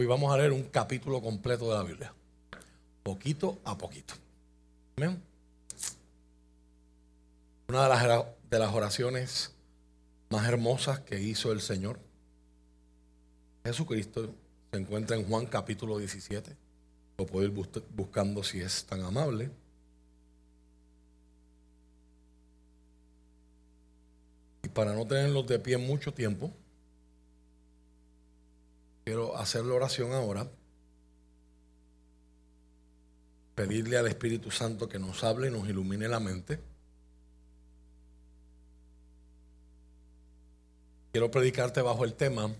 Hoy vamos a leer un capítulo completo de la Biblia. Poquito a poquito. Amén. Una de las, de las oraciones más hermosas que hizo el Señor. Jesucristo se encuentra en Juan capítulo 17. Lo puedo ir buscando si es tan amable. Y para no tenerlos de pie mucho tiempo, quiero hacer la oración ahora. Pedirle al Espíritu Santo que nos hable y nos ilumine la mente. Quiero predicarte bajo el tema,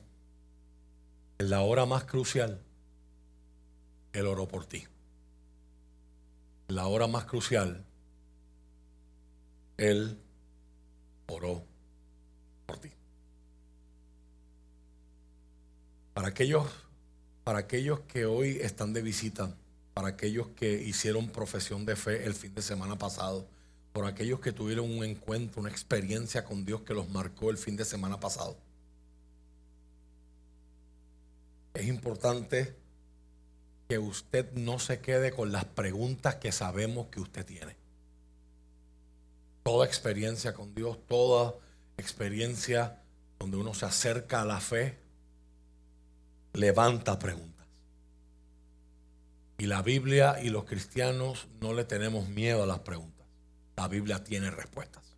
en la hora más crucial, Él oró por ti. En la hora más crucial, Él oró por ti. Para aquellos, para aquellos que hoy están de visita, para aquellos que hicieron profesión de fe el fin de semana pasado, por aquellos que tuvieron un encuentro, una experiencia con Dios que los marcó el fin de semana pasado. Es importante que usted no se quede con las preguntas que sabemos que usted tiene. Toda experiencia con Dios, toda experiencia donde uno se acerca a la fe, levanta preguntas. Y la Biblia y los cristianos no le tenemos miedo a las preguntas. La Biblia tiene respuestas.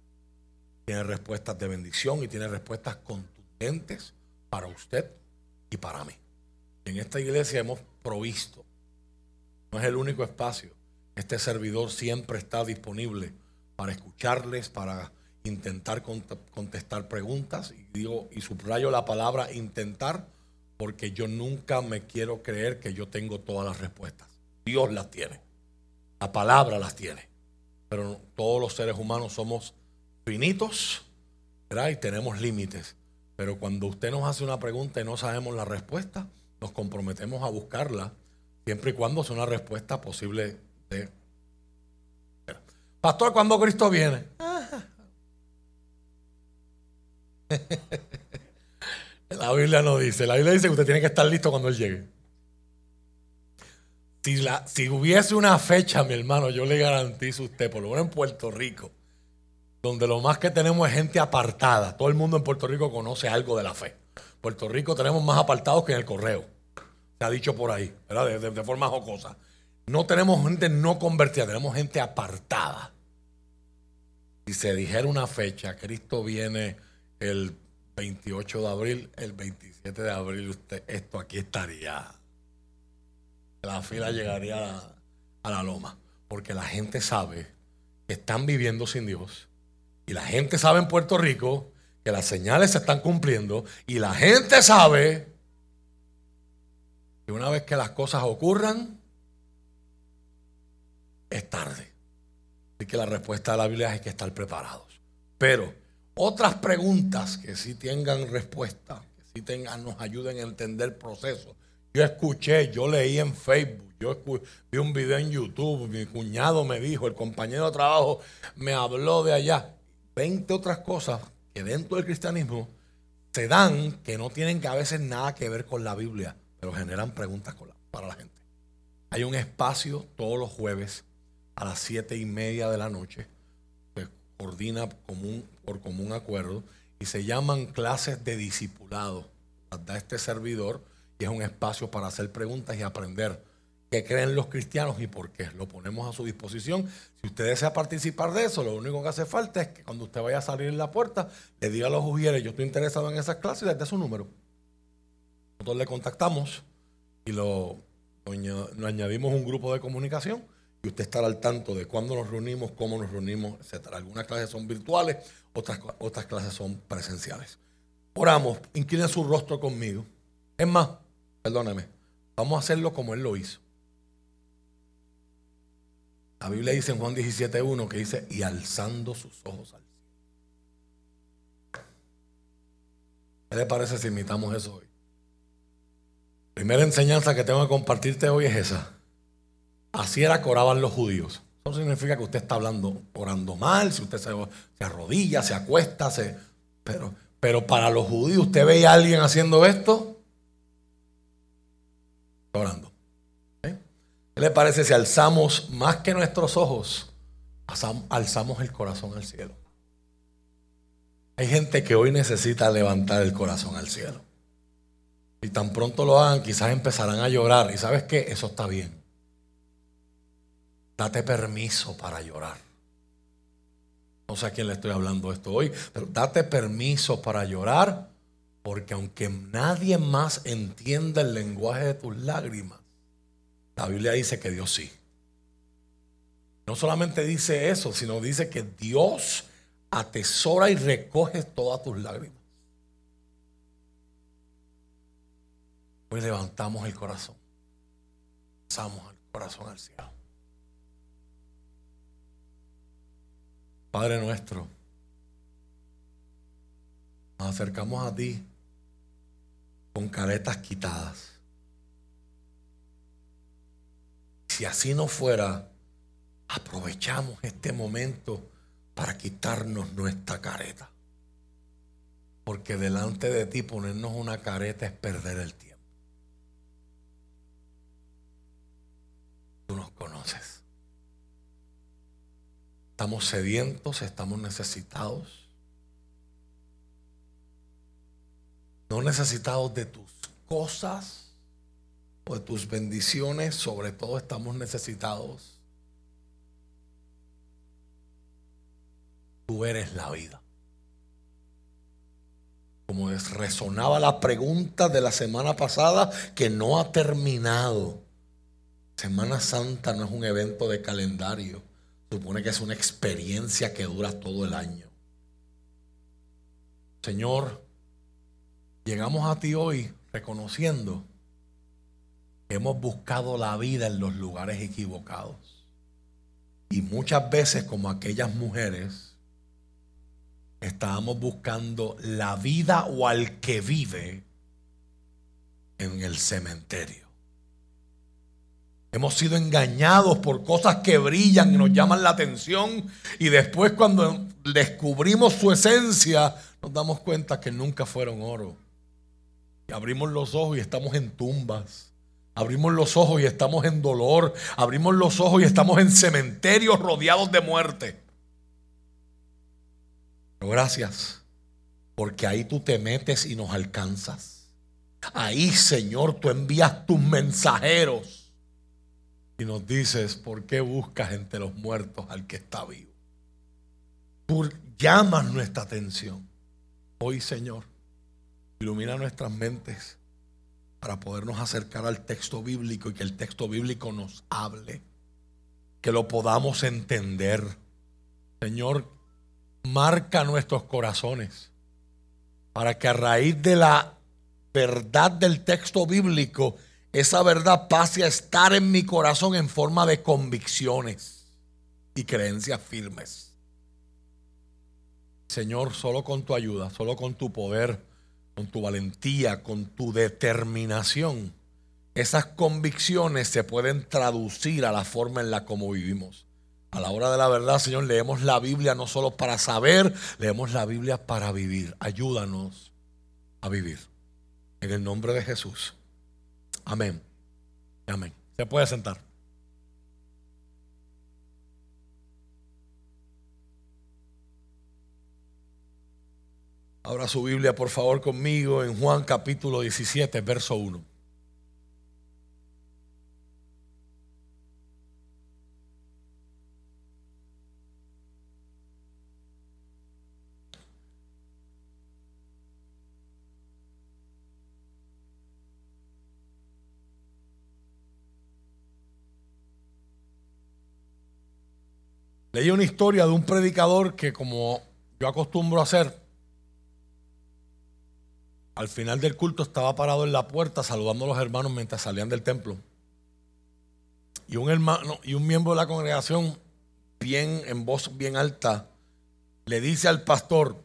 Tiene respuestas de bendición y tiene respuestas contundentes para usted y para mí. En esta iglesia hemos provisto. No es el único espacio. Este servidor siempre está disponible para escucharles, para intentar contestar preguntas. Y digo, y subrayo la palabra intentar, porque yo nunca me quiero creer que yo tengo todas las respuestas. Dios las tiene. La palabra las tiene pero todos los seres humanos somos finitos y tenemos límites. Pero cuando usted nos hace una pregunta y no sabemos la respuesta, nos comprometemos a buscarla, siempre y cuando sea una respuesta posible de... Pastor, ¿cuándo Cristo viene? la Biblia no dice, la Biblia dice que usted tiene que estar listo cuando Él llegue. Si, la, si hubiese una fecha, mi hermano, yo le garantizo a usted, por lo menos en Puerto Rico, donde lo más que tenemos es gente apartada. Todo el mundo en Puerto Rico conoce algo de la fe. Puerto Rico tenemos más apartados que en el correo. Se ha dicho por ahí, ¿verdad? De, de forma jocosa. No tenemos gente no convertida, tenemos gente apartada. Si se dijera una fecha, Cristo viene el 28 de abril, el 27 de abril, usted, esto aquí estaría la fila llegaría a la, loma. Porque la gente sabe que están viviendo sin Dios. Y la gente sabe en Puerto Rico que las señales se están cumpliendo. Y la gente sabe que una vez que las cosas ocurran, es tarde. Y que la respuesta de la Biblia es que estar preparados. Pero otras preguntas que sí tengan respuesta, que sí tengan, nos ayuden a entender el proceso, yo escuché, yo leí en Facebook, yo vi un video en YouTube, mi cuñado me dijo, el compañero de trabajo me habló de allá. Veinte otras cosas que dentro del cristianismo se dan que no tienen a veces nada que ver con la Biblia, pero generan preguntas para la gente. Hay un espacio todos los jueves a las siete y media de la noche, común, por común acuerdo, y se llaman clases de discipulado. Da este servidor y es un espacio para hacer preguntas y aprender qué creen los cristianos y por qué. Lo ponemos a su disposición. Si usted desea participar de eso, lo único que hace falta es que cuando usted vaya a salir en la puerta, le diga a los ujieres, yo estoy interesado en esas clases y le dé su número. Nosotros le contactamos y lo, lo, añadimos un grupo de comunicación y usted estará al tanto de cuándo nos reunimos, cómo nos reunimos, etc. Algunas clases son virtuales, otras, otras clases son presenciales. Oramos, incline su rostro conmigo. Es más, Perdóname. Vamos a hacerlo como Él lo hizo. La Biblia dice en Juan 17.1 que dice, y alzando sus ojos al cielo. ¿Qué le parece si imitamos eso hoy? Primera enseñanza que tengo que compartirte hoy es esa. Así era que oraban los judíos. Eso significa que usted está hablando, orando mal, si usted se, se arrodilla, se acuesta, se, pero, pero para los judíos, ¿usted veía a alguien haciendo esto? Orando. ¿Eh? ¿Qué le parece si alzamos más que nuestros ojos, alzamos el corazón al cielo? Hay gente que hoy necesita levantar el corazón al cielo. Y tan pronto lo hagan, quizás empezarán a llorar. Y sabes qué, eso está bien. Date permiso para llorar. No sé a quién le estoy hablando esto hoy, pero date permiso para llorar, porque aunque nadie más entienda el lenguaje de tus lágrimas, la Biblia dice que Dios sí. No solamente dice eso, sino dice que Dios atesora y recoge todas tus lágrimas. Hoy levantamos el corazón, alzamos el corazón al cielo. Padre nuestro, nos acercamos a ti con caretas quitadas. Si así no fuera, aprovechamos este momento para quitarnos nuestra careta. Porque delante de ti ponernos una careta es perder el tiempo. Tú nos conoces. Estamos sedientos, estamos necesitados. No necesitados de tus cosas o de tus bendiciones, sobre todo estamos necesitados. Tú eres la vida. Como resonaba la pregunta de la semana pasada que no ha terminado. Semana Santa no es un evento de calendario supone que es una experiencia que dura todo el año. Señor, llegamos a ti hoy reconociendo que hemos buscado la vida en los lugares equivocados. Y muchas veces, como aquellas mujeres, estábamos buscando la vida o al que vive en el cementerio. Hemos sido engañados por cosas que brillan y nos llaman la atención y después cuando descubrimos su esencia nos damos cuenta que nunca fueron oro. Abrimos los ojos y estamos en tumbas. Abrimos los ojos y estamos en dolor. Abrimos los ojos y estamos en cementerios rodeados de muerte. Pero gracias, porque ahí tú te metes y nos alcanzas. Ahí, Señor, tú envías tus mensajeros y nos dices, ¿por qué buscas entre los muertos al que está vivo? Llamas nuestra atención. Hoy, Señor, ilumina nuestras mentes para podernos acercar al texto bíblico y que el texto bíblico nos hable, que lo podamos entender. Señor, marca nuestros corazones para que a raíz de la verdad del texto bíblico esa verdad pase a estar en mi corazón en forma de convicciones y creencias firmes. Señor, solo con tu ayuda, solo con tu poder, con tu valentía, con tu determinación, esas convicciones se pueden traducir a la forma en la como vivimos. A la hora de la verdad, Señor, leemos la Biblia no solo para saber, leemos la Biblia para vivir. Ayúdanos a vivir. En el nombre de Jesús. Amén. Amén. Se puede sentar. Abra su Biblia, por favor, conmigo en Juan capítulo 17, verso 1. Leí una historia de un predicador que como yo acostumbro a hacer, al final del culto estaba parado en la puerta saludando a los hermanos mientras salían del templo. Y un hermano y un miembro de la congregación, bien en voz bien alta, le dice al pastor,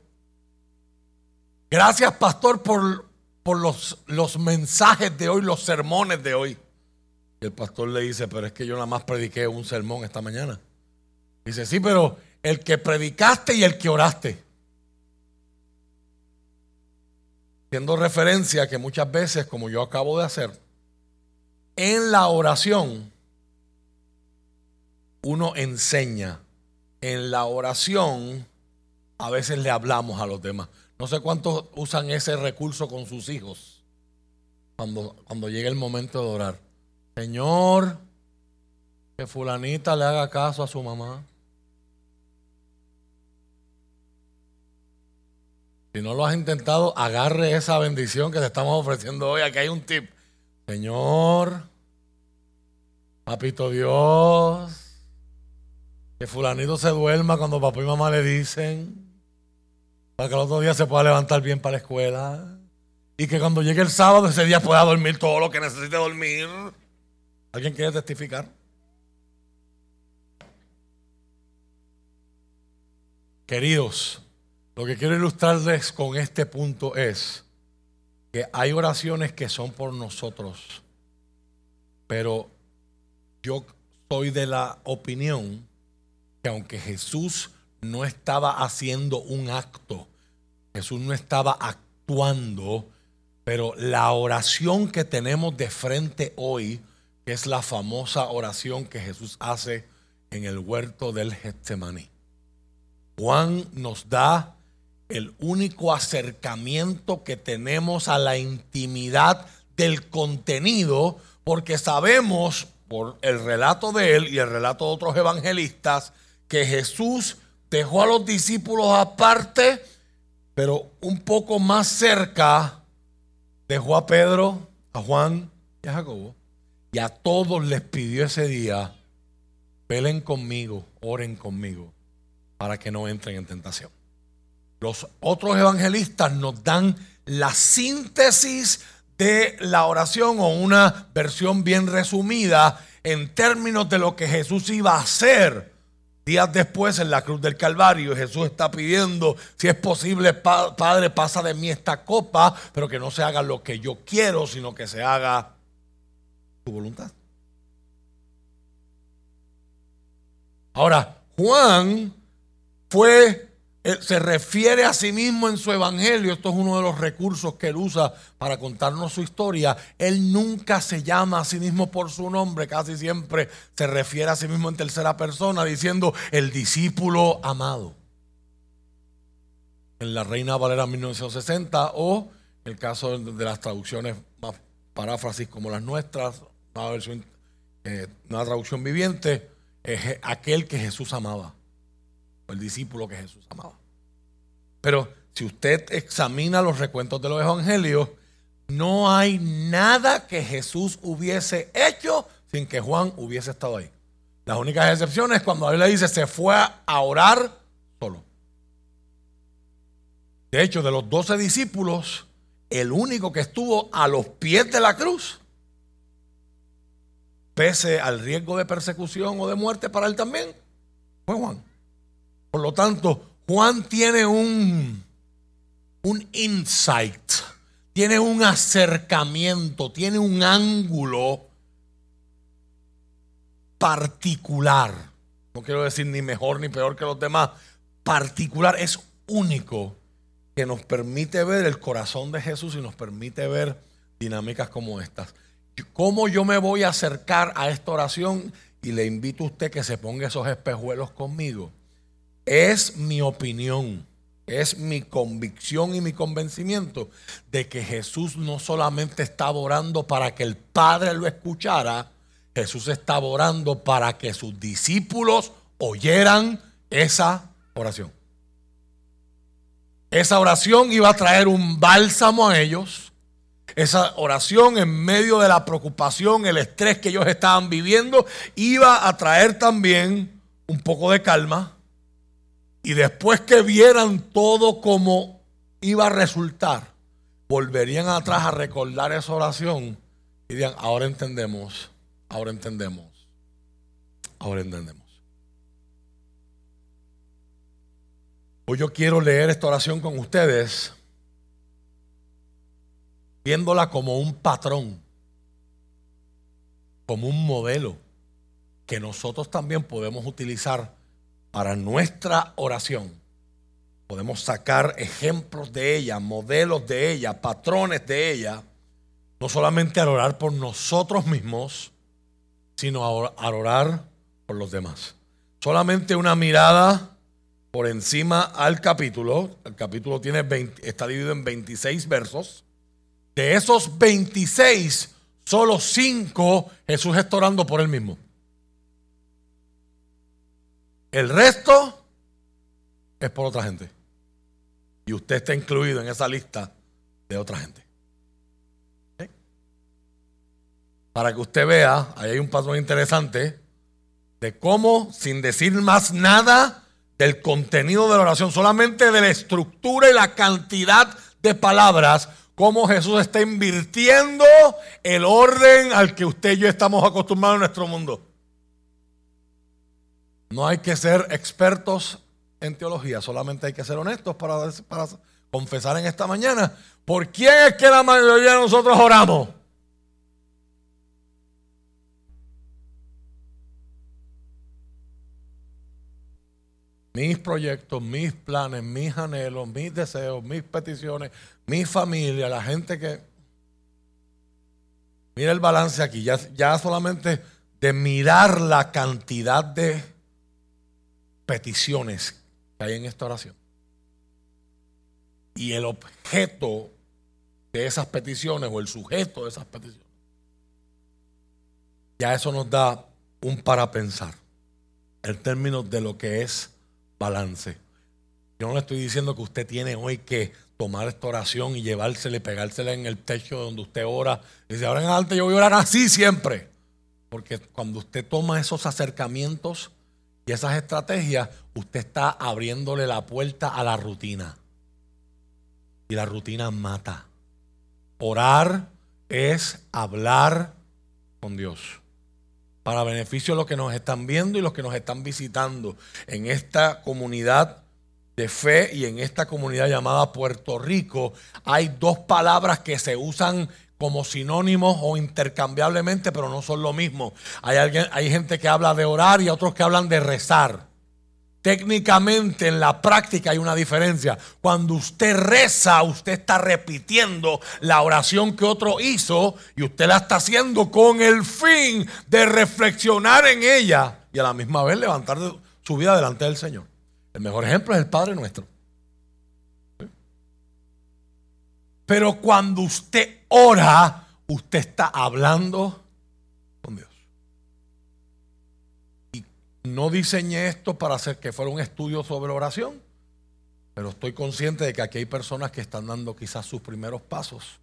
gracias pastor por, por los, los mensajes de hoy, los sermones de hoy. Y el pastor le dice, pero es que yo nada más prediqué un sermón esta mañana. Dice, sí, pero el que predicaste y el que oraste. Haciendo referencia que muchas veces, como yo acabo de hacer, en la oración uno enseña. En la oración a veces le hablamos a los demás. No sé cuántos usan ese recurso con sus hijos cuando, cuando llega el momento de orar. Señor, que fulanita le haga caso a su mamá. Si no lo has intentado, agarre esa bendición que te estamos ofreciendo hoy. Aquí hay un tip. Señor, papito Dios, que fulanito se duerma cuando papá y mamá le dicen, para que el otro día se pueda levantar bien para la escuela. Y que cuando llegue el sábado ese día pueda dormir todo lo que necesite dormir. ¿Alguien quiere testificar? Queridos, lo que quiero ilustrarles con este punto es que hay oraciones que son por nosotros, pero yo soy de la opinión que aunque Jesús no estaba haciendo un acto, Jesús no estaba actuando, pero la oración que tenemos de frente hoy, es la famosa oración que Jesús hace en el huerto del Getsemaní. Juan nos da el único acercamiento que tenemos a la intimidad del contenido, porque sabemos por el relato de él y el relato de otros evangelistas que Jesús dejó a los discípulos aparte, pero un poco más cerca dejó a Pedro, a Juan y a Jacobo, y a todos les pidió ese día, velen conmigo, oren conmigo para que no entren en tentación. Los otros evangelistas nos dan la síntesis de la oración o una versión bien resumida en términos de lo que Jesús iba a hacer. Días después en la cruz del Calvario Jesús está pidiendo, si es posible, Padre, pasa de mí esta copa, pero que no se haga lo que yo quiero, sino que se haga tu voluntad. Ahora, Juan fue, se refiere a sí mismo en su evangelio, esto es uno de los recursos que él usa para contarnos su historia, él nunca se llama a sí mismo por su nombre, casi siempre se refiere a sí mismo en tercera persona diciendo el discípulo amado. En la Reina Valera 1960 o el caso de las traducciones más paráfrasis como las nuestras, una versión, eh, una traducción viviente, es aquel que Jesús amaba el discípulo que Jesús amaba. Pero si usted examina los recuentos de los evangelios, no hay nada que Jesús hubiese hecho sin que Juan hubiese estado ahí. Las únicas excepciones cuando él le dice se fue a orar solo. De hecho, de los doce discípulos, el único que estuvo a los pies de la cruz, pese al riesgo de persecución o de muerte para él también, fue Juan. Por lo tanto, Juan tiene un, un insight, tiene un acercamiento, tiene un ángulo particular. No quiero decir ni mejor ni peor que los demás. Particular es único que nos permite ver el corazón de Jesús y nos permite ver dinámicas como estas. ¿Cómo yo me voy a acercar a esta oración? Y le invito a usted que se ponga esos espejuelos conmigo. Es mi opinión, es mi convicción y mi convencimiento de que Jesús no solamente estaba orando para que el Padre lo escuchara, Jesús estaba orando para que sus discípulos oyeran esa oración. Esa oración iba a traer un bálsamo a ellos. Esa oración en medio de la preocupación, el estrés que ellos estaban viviendo, iba a traer también un poco de calma y después que vieran todo como iba a resultar, volverían atrás a recordar esa oración y dirían, ahora entendemos, ahora entendemos, ahora entendemos. Hoy yo quiero leer esta oración con ustedes, viéndola como un patrón, como un modelo que nosotros también podemos utilizar para nuestra oración. Podemos sacar ejemplos de ella, modelos de ella, patrones de ella. no solamente a orar por nosotros mismos, sino a orar por los demás. Solamente una mirada por encima al capítulo. El capítulo tiene está dividido en 26 versos. De esos 26, solo 5 Jesús está orando por él mismo. El resto es por otra gente. Y usted está incluido en esa lista de otra gente. Para que usted vea, ahí hay un paso interesante de cómo, sin decir más nada del contenido de la oración, solamente de la estructura y la cantidad de palabras, cómo Jesús está invirtiendo el orden al que usted y yo estamos acostumbrados en nuestro mundo. No hay que ser expertos en teología, solamente hay que ser honestos para, para confesar en esta mañana. ¿Por quién es que la mayoría de nosotros oramos? mis proyectos, mis planes, mis anhelos, mis deseos, mis peticiones, mi familia, la gente que... Mira el balance aquí, ya, ya solamente de mirar la cantidad de peticiones que hay en esta oración. Y el objeto de esas peticiones o el sujeto de esas peticiones. Ya eso nos da un para pensar en términos de lo que es balance. Yo no le estoy diciendo que usted tiene hoy que tomar esta oración y llevársela y pegársela en el techo donde usted ora. Y dice, ahora en adelante yo voy a orar así siempre. Porque cuando usted toma esos acercamientos y esas estrategias, usted está abriéndole la puerta a la rutina. Y la rutina mata. Orar es hablar con Dios para beneficio de los que nos están viendo y los que nos están visitando en esta comunidad de fe y en esta comunidad llamada Puerto Rico. Hay dos palabras que se usan como sinónimos o intercambiablemente, pero no son lo mismo. Hay, alguien, hay gente que habla de orar y otros que hablan de rezar. Técnicamente en la práctica hay una diferencia. Cuando usted reza, usted está repitiendo la oración que otro hizo y usted la está haciendo con el fin de reflexionar en ella y a la misma vez levantar su vida delante del Señor. El mejor ejemplo es el Padre nuestro. Pero cuando usted ora, usted está hablando con Dios. No diseñé esto para hacer que fuera un estudio sobre oración, pero estoy consciente de que aquí hay personas que están dando quizás sus primeros pasos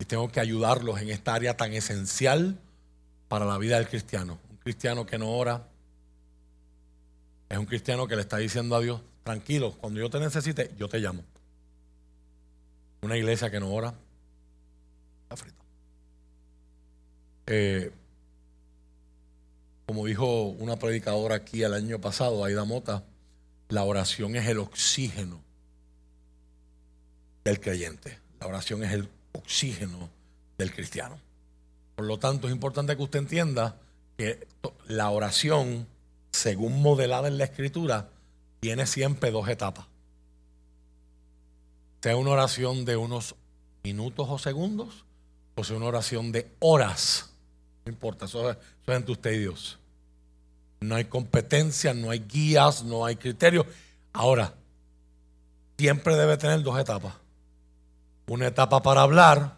y tengo que ayudarlos en esta área tan esencial para la vida del cristiano. Un cristiano que no ora es un cristiano que le está diciendo a Dios, tranquilo, cuando yo te necesite, yo te llamo. Una iglesia que no ora, está frita. Eh, como dijo una predicadora aquí el año pasado, Aida Mota, la oración es el oxígeno del creyente. La oración es el oxígeno del cristiano. Por lo tanto, es importante que usted entienda que la oración, según modelada en la escritura, tiene siempre dos etapas. Sea una oración de unos minutos o segundos, o sea una oración de horas no importa, eso, es entre usted y Dios. No hay competencia, no hay guías, no hay criterios. Ahora, siempre debe tener dos etapas. Una etapa para hablar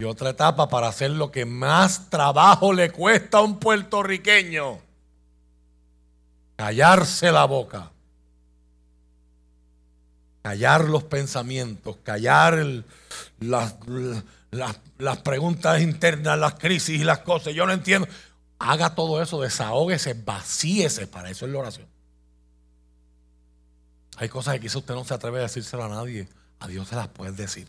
y otra etapa para hacer lo que más trabajo le cuesta a un puertorriqueño. Callarse la boca. Callar los pensamientos, callar el, las, las, preguntas internas, las crisis y las cosas. Yo no entiendo. Haga todo eso, desahógese, vacíese. Para eso es la oración. Hay cosas que quizás usted no se atreve a decírselo a nadie. A Dios se las puede decir.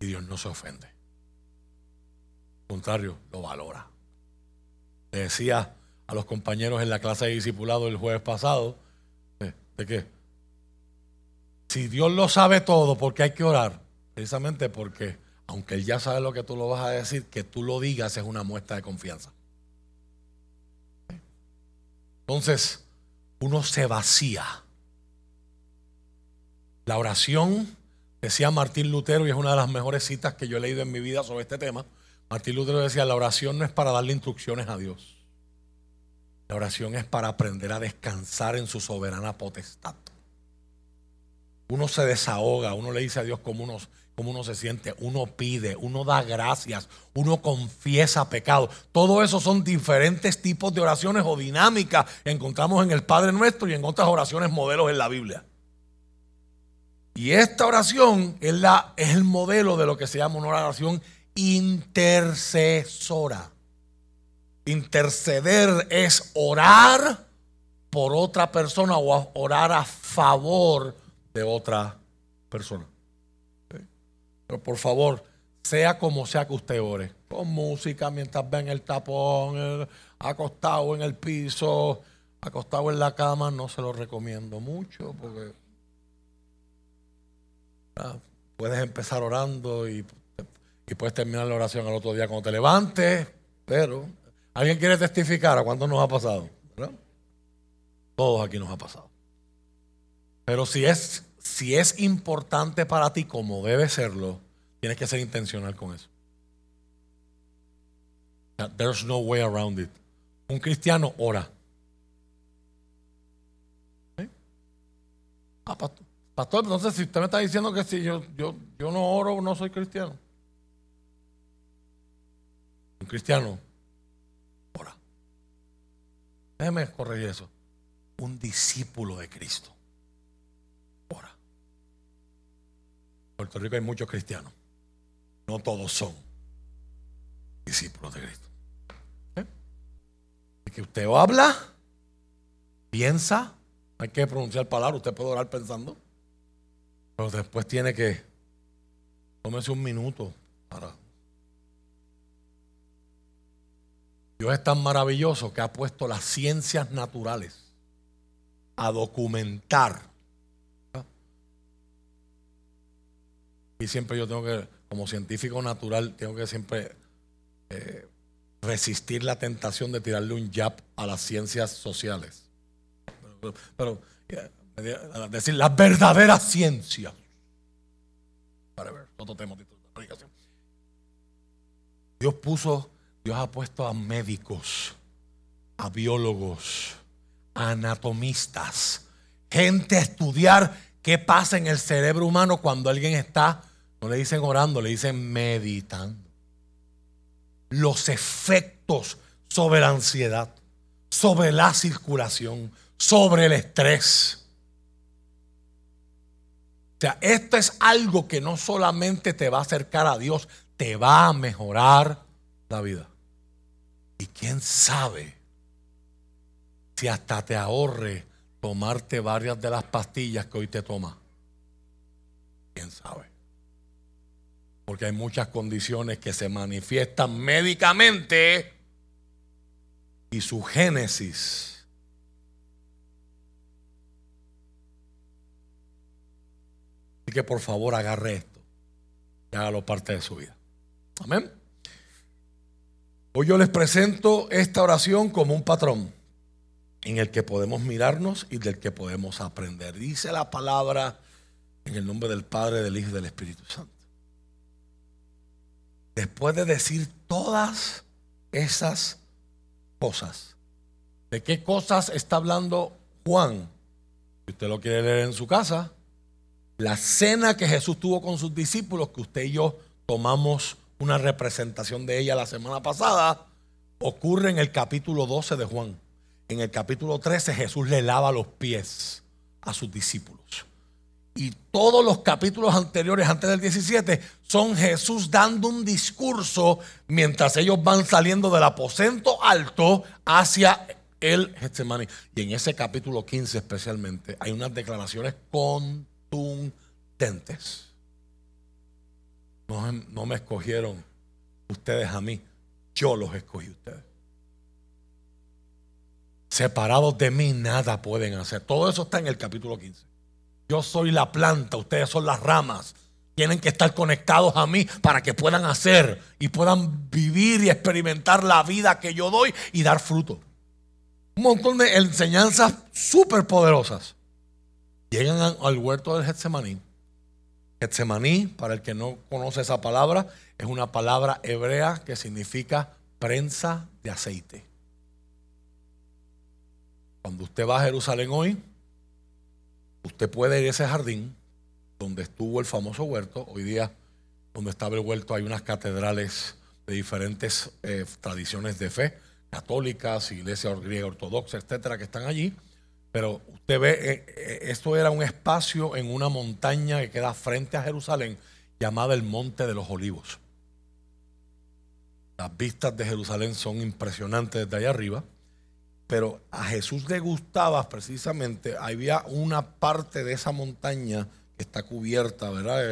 Y Dios no se ofende. Al contrario, lo valora. Le decía a los compañeros en la clase de discipulado el jueves pasado, ¿de, de qué? Si Dios lo sabe todo, ¿por qué hay que orar? Precisamente porque, aunque Él ya sabe lo que tú lo vas a decir, que tú lo digas es una muestra de confianza. Entonces, uno se vacía. La oración Decía Martín Lutero, y es una de las mejores citas que yo he leído en mi vida sobre este tema. Martín Lutero decía, la oración no es para darle instrucciones a Dios. La oración es para aprender a descansar en su soberana potestad. Uno se desahoga, uno le dice a Dios cómo uno, cómo uno se siente, uno pide, uno da gracias, uno confiesa pecado. Todo eso son diferentes tipos de oraciones o dinámicas que encontramos en el Padre Nuestro y en otras oraciones modelos en la Biblia. Y esta oración es, la, es el modelo de lo que se llama una oración intercesora. Interceder es orar por otra persona o orar a favor de otra persona. Pero por favor, sea como sea que usted ore, con música mientras ve en el tapón, acostado en el piso, acostado en la cama, no se lo recomiendo mucho porque puedes empezar orando y, y, puedes terminar la oración al otro día cuando te levantes, pero ¿alguien quiere testificar a cuánto nos ha pasado? Todos aquí nos ha pasado. Pero si es, si es importante para ti como debe serlo, tienes que ser intencional con eso. There's no way around it. Un cristiano ora. Ah, pastor, entonces si usted me está diciendo que si yo, yo, yo no oro, no soy cristiano. Un cristiano ora. Déjeme corregir eso. Un discípulo de Cristo Puerto Rico hay muchos cristianos. No todos son discípulos de Cristo. ¿Eh? Que usted habla, piensa, hay que pronunciar palabras, usted puede orar pensando, pero después tiene que tómese un minuto para. Dios es tan maravilloso que ha puesto las ciencias naturales a documentar Y siempre yo tengo que, como científico natural, tengo que siempre eh, resistir la tentación de tirarle un jab a las ciencias sociales. Pero, decir las verdaderas ciencias. Para ver, otro tema de Dios puso, Dios ha puesto a médicos, a biólogos, a anatomistas, gente a estudiar qué pasa en el cerebro humano cuando alguien está no le dicen orando, le dicen meditando. Los efectos sobre la ansiedad, sobre la circulación, sobre el estrés. O sea, esto es algo que no solamente te va a acercar a Dios, te va a mejorar la vida. Y quién sabe si hasta te ahorre tomarte varias de las pastillas que hoy te tomas. ¿Quién sabe? Porque hay muchas condiciones que se manifiestan médicamente y su génesis. Así que por favor agarre esto y hágalo parte de su vida. Amén. Hoy yo les presento esta oración como un patrón en el que podemos mirarnos y del que podemos aprender. Dice la palabra en el nombre del Padre, del Hijo y del Espíritu Santo después de decir todas esas cosas, ¿de qué cosas está hablando Juan? Si usted lo quiere leer en su casa, la cena que Jesús tuvo con sus discípulos, que usted y yo tomamos una representación de ella la semana pasada, ocurre en el capítulo 12 de Juan. En el capítulo 13 Jesús le lava los pies a sus discípulos. Y todos los capítulos anteriores, antes del 17, son Jesús dando un discurso mientras ellos van saliendo del aposento alto hacia el Getsemaní. Y en ese capítulo 15 especialmente hay unas declaraciones contundentes. No, no me escogieron ustedes a mí, yo los escogí a ustedes. Separados de mí nada pueden hacer. Todo eso está en el capítulo 15. Yo soy la planta, ustedes son las ramas. Tienen que estar conectados a mí para que puedan hacer y puedan vivir y experimentar la vida que yo doy y dar fruto. Un montón de enseñanzas súper poderosas. Llegan al huerto del Getsemaní Getsemaní, para el que no conoce esa palabra, es una palabra hebrea que significa prensa de aceite. Cuando usted va a Jerusalén hoy, usted puede ir a ese jardín donde estuvo el famoso huerto. Hoy día, donde estaba el huerto, hay unas catedrales de diferentes eh, tradiciones de fe, católicas, iglesia griega ortodoxa, etcétera, que están allí. Pero usted ve, eh, eh, esto era un espacio en una montaña que queda frente a Jerusalén, llamada el Monte de los Olivos. Las vistas de Jerusalén son impresionantes desde allá arriba. Pero a Jesús le gustaba precisamente, había una parte de esa montaña que está cubierta, ¿verdad?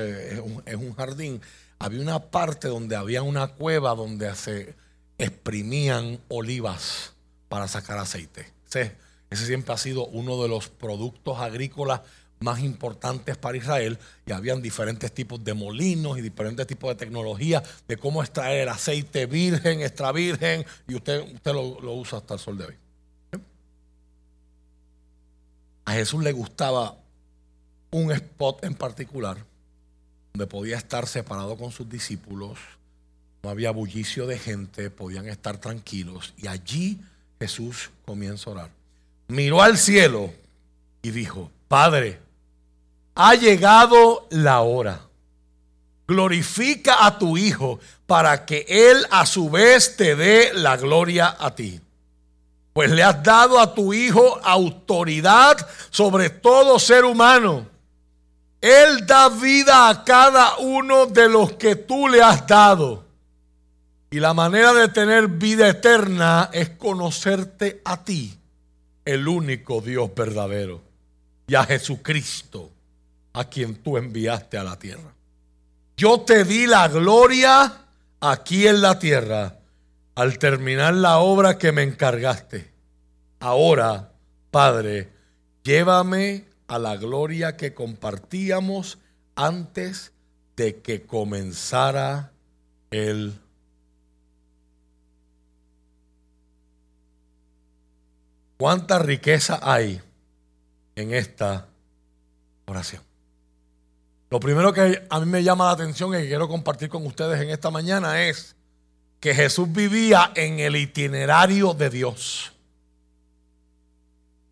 Es un, jardín. Había una parte donde había una cueva donde se exprimían olivas para sacar aceite. Ese, ese siempre ha sido uno de los productos agrícolas más importantes para Israel y habían diferentes tipos de molinos y diferentes tipos de tecnología de cómo extraer aceite virgen, extra virgen y usted, usted lo, lo usa hasta el sol de hoy. A Jesús le gustaba un spot en particular donde podía estar separado con sus discípulos, no había bullicio de gente, podían estar tranquilos y allí Jesús comienza a orar. Miró al cielo y dijo, Padre, ha llegado la hora. Glorifica a tu Hijo para que Él a su vez te dé la gloria a ti pues le has dado a tu Hijo autoridad sobre todo ser humano. Él da vida a cada uno de los que tú le has dado. Y la manera de tener vida eterna es conocerte a ti, el único Dios verdadero, y a Jesucristo, a quien tú enviaste a la tierra. Yo te di la gloria aquí en la tierra al terminar la obra que me encargaste. Ahora, Padre, llévame a la gloria que compartíamos antes de que comenzara el ¿Cuánta riqueza hay en esta oración? Lo primero que a mí me llama la atención y que quiero compartir con ustedes en esta mañana es que Jesús vivía en el itinerario de Dios.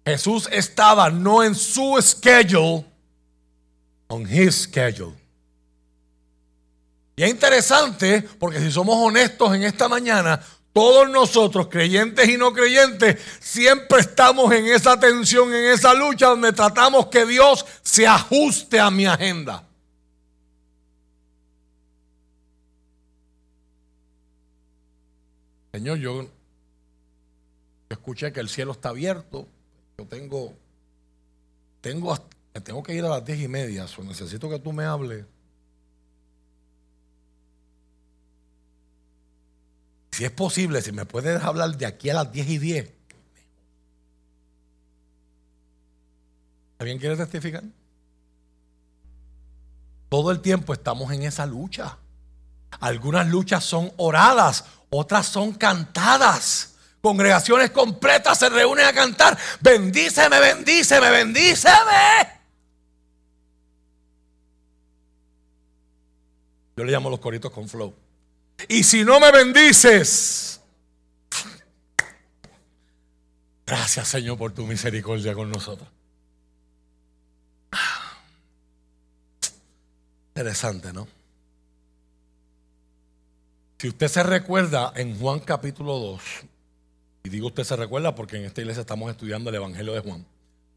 Jesús estaba no en su schedule, on his schedule. Y es interesante porque si somos honestos en esta mañana, todos nosotros, creyentes y no creyentes, siempre estamos en esa tensión, en esa lucha donde tratamos que Dios se ajuste a mi agenda. Señor, yo, escuché que el cielo está abierto. Yo tengo, tengo, tengo que ir a las diez y media. Necesito que tú me hables. Si es posible, si me puedes hablar de aquí a las diez y diez. ¿Alguien quiere testificar? Todo el tiempo estamos en esa lucha. Algunas luchas son oradas, otras son cantadas. Congregaciones completas se reúnen a cantar, bendíceme, bendíceme, bendíceme. Yo le llamo los coritos con flow. Y si no me bendices, gracias Señor por tu misericordia con nosotros. Interesante, ¿no? Si usted se recuerda en Juan capítulo 2, y digo usted se recuerda porque en esta iglesia estamos estudiando el Evangelio de Juan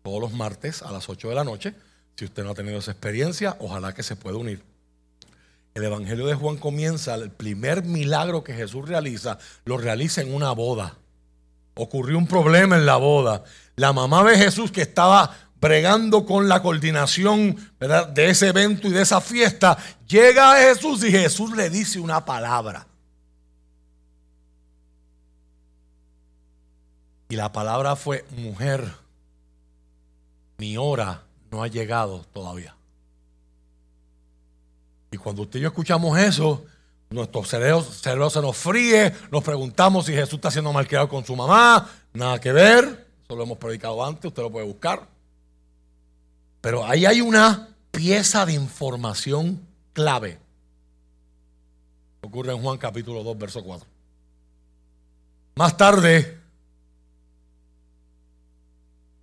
todos los martes a las 8 de la noche. Si usted no ha tenido esa experiencia, ojalá que se pueda unir. El Evangelio de Juan comienza, el primer milagro que Jesús realiza, lo realiza en una boda. Ocurrió un problema en la boda. La mamá de Jesús que estaba bregando con la coordinación de ese evento y de esa fiesta, llega a Jesús y Jesús le dice una palabra. Y la palabra fue, mujer, mi hora no ha llegado todavía. Y cuando usted y yo escuchamos eso, nuestro cerebro, se nos fríe, nos preguntamos si Jesús está siendo malcriado con su mamá, nada que ver, eso lo hemos predicado antes, usted lo puede buscar. Pero ahí hay una pieza de información clave. Ocurre en Juan capítulo 2, verso 4. Más tarde,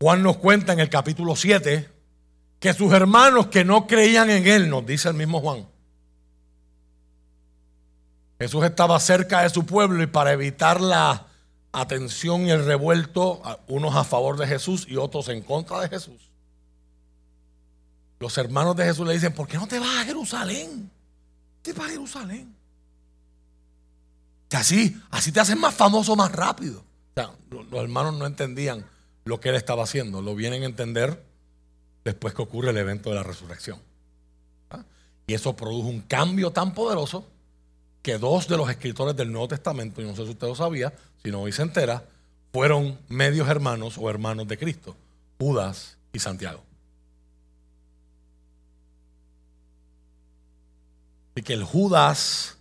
Juan nos cuenta en el capítulo 7 que sus hermanos que no creían en él, nos dice el mismo Juan, Jesús estaba cerca de su pueblo y para evitar la atención y el revuelto, unos a favor de Jesús y otros en contra de Jesús, los hermanos de Jesús le dicen, ¿por qué no te vas a Jerusalén? Te vas a Jerusalén. así, así te hacen más famoso más rápido. los hermanos no entendían lo que él estaba haciendo, lo vienen a entender después que ocurre el evento de la resurrección. ¿Ah? Y eso produjo un cambio tan poderoso que dos de los escritores del Nuevo Testamento, y no sé si usted lo sabía, si no hoy se entera, fueron medios hermanos o hermanos de Cristo, Judas y Santiago. Y que el Judas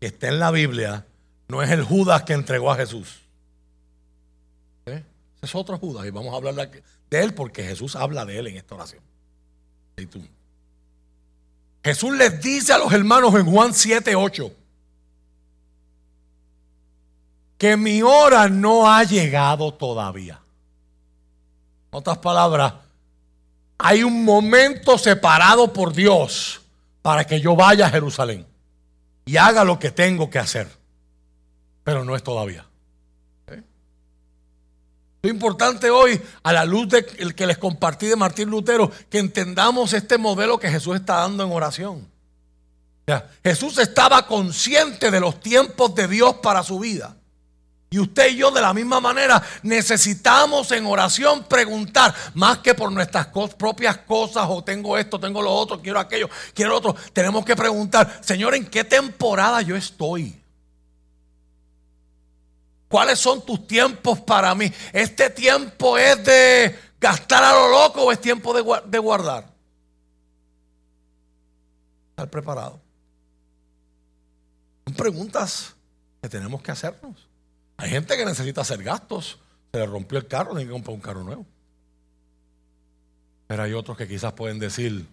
que está en la Biblia no es el Judas que entregó a Jesús. Es otro Judas y vamos a hablar de él porque Jesús habla de él en esta oración. Jesús les dice a los hermanos en Juan 7, 8 que mi hora no ha llegado todavía. En otras palabras, hay un momento separado por Dios para que yo vaya a Jerusalén y haga lo que tengo que hacer. Pero no es todavía. Lo importante hoy, a la luz de que les compartí de Martín Lutero, que entendamos este modelo que Jesús está dando en oración. Jesús estaba consciente de los tiempos de Dios para su vida. Y usted y yo de la misma manera necesitamos en oración preguntar, más que por nuestras propias cosas, o tengo esto, tengo lo otro, quiero aquello, quiero otro. Tenemos que preguntar, Señor, ¿en qué temporada yo estoy? ¿Cuáles son tus tiempos para mí? ¿Este tiempo es de gastar a lo loco o es tiempo de, de guardar? Estar preparado. Son preguntas que tenemos que hacernos. Hay gente que necesita hacer gastos. Se le rompió el carro, tiene que comprar un carro nuevo. Pero hay otros que quizás pueden decir,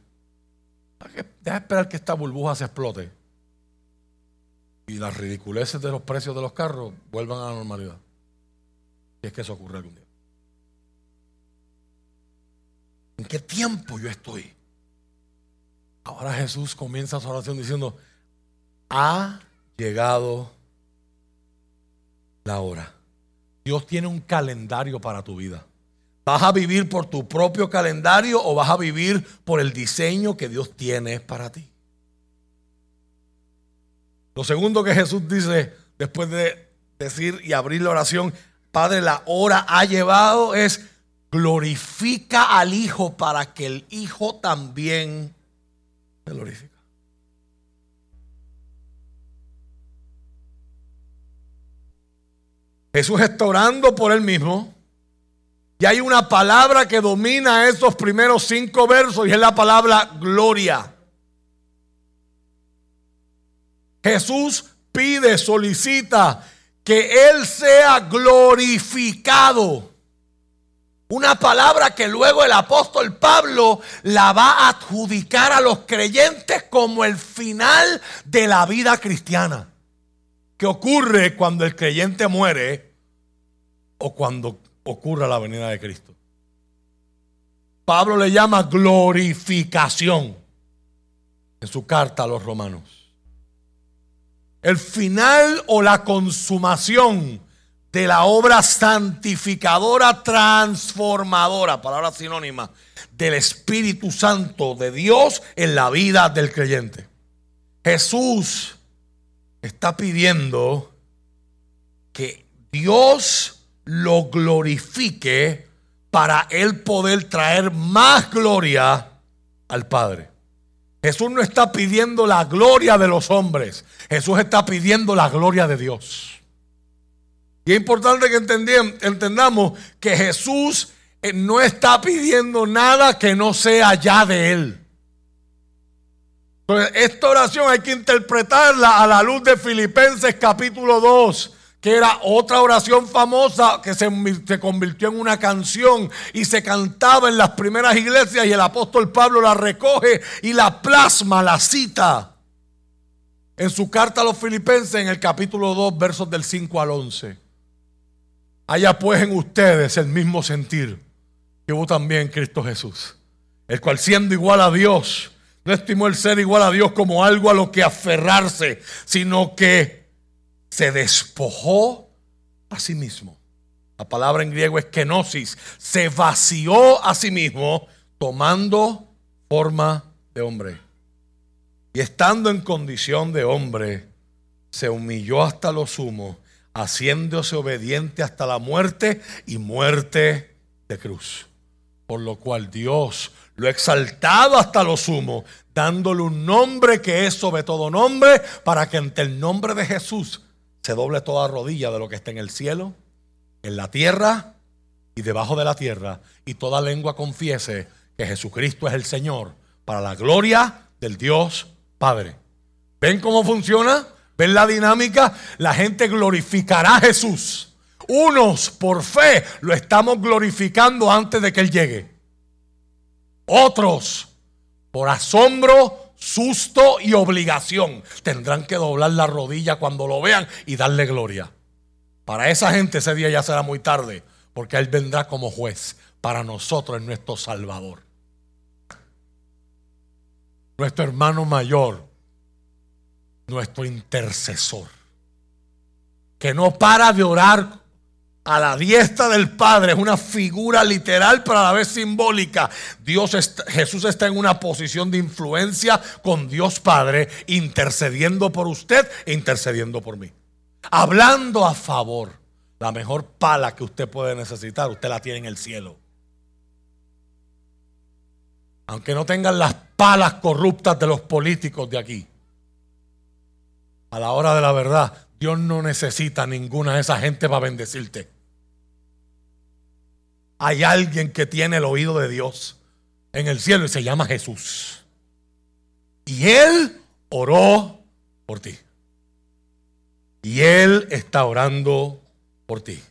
deja esperar que esta burbuja se explote y las ridiculeces de los precios de los carros vuelvan a la normalidad. Y es que eso ocurre algún día. ¿En qué tiempo yo estoy? Ahora Jesús comienza su oración diciendo, ha llegado la hora. Dios tiene un calendario para tu vida. ¿Vas a vivir por tu propio calendario o vas a vivir por el diseño que Dios tiene para ti? Lo segundo que Jesús dice después de decir y abrir la oración, Padre, la hora ha llevado es glorifica al Hijo para que el Hijo también se glorifique. Jesús está orando por él mismo. Y hay una palabra que domina esos primeros cinco versos y es la palabra gloria. Jesús pide, solicita que Él sea glorificado. Una palabra que luego el apóstol Pablo la va a adjudicar a los creyentes como el final de la vida cristiana que ocurre cuando el creyente muere o cuando ocurra la venida de Cristo. Pablo le llama glorificación en su carta a los romanos. El final o la consumación de la obra santificadora transformadora, palabra sinónima, del Espíritu Santo de Dios en la vida del creyente. Jesús está pidiendo que Dios lo glorifique para él poder traer más gloria al Padre. Jesús no está pidiendo la gloria de los hombres, Jesús está pidiendo la gloria de Dios. Y es importante que entendamos que Jesús eh, no está pidiendo nada que no sea ya de Él. Entonces, esta oración hay que interpretarla a la luz de Filipenses capítulo 2, que era otra oración famosa que se, se, convirtió en una canción y se cantaba en las primeras iglesias y el apóstol Pablo la recoge y la plasma, la cita en su carta a los filipenses en el capítulo 2, versos del 5 al 11. Haya pues en ustedes el mismo sentir que hubo también en Cristo Jesús, el cual siendo igual a Dios, no estimó el ser igual a Dios como algo a lo que aferrarse, sino que se despojó a sí mismo. La palabra en griego es kenosis. Se vació a sí mismo tomando forma de hombre. Y estando en condición de hombre, se humilló hasta lo sumo, haciéndose obediente hasta la muerte y muerte de cruz. Por lo cual Dios lo ha exaltado hasta lo sumo, dándole un nombre que es sobre todo nombre, para que ante el nombre de Jesús se doble toda rodilla de lo que está en el cielo, en la tierra y debajo de la tierra, y toda lengua confiese que Jesucristo es el Señor, para la gloria del Dios Padre. ¿Ven cómo funciona? ¿Ven la dinámica? La gente glorificará a Jesús. Unos por fe lo estamos glorificando antes de que Él llegue. Otros por asombro, susto y obligación tendrán que doblar la rodilla cuando lo vean y darle gloria. Para esa gente ese día ya será muy tarde, porque Él vendrá como juez. Para nosotros es nuestro Salvador. Nuestro hermano mayor, nuestro intercesor, que no para de orar a la diestra del Padre, es una figura literal pero a la vez simbólica. Dios Jesús está en una posición de influencia con Dios Padre, intercediendo por usted e intercediendo por mí. Hablando a favor. La mejor pala que usted puede necesitar, usted la tiene en el cielo. Aunque no tengan las palas corruptas de los políticos de aquí. A la hora de la verdad, Dios no necesita ninguna de esa gente para bendecirte. Hay alguien que tiene el oído de Dios en el cielo y se llama Jesús. Y Él oró por ti. Y Él está orando por ti.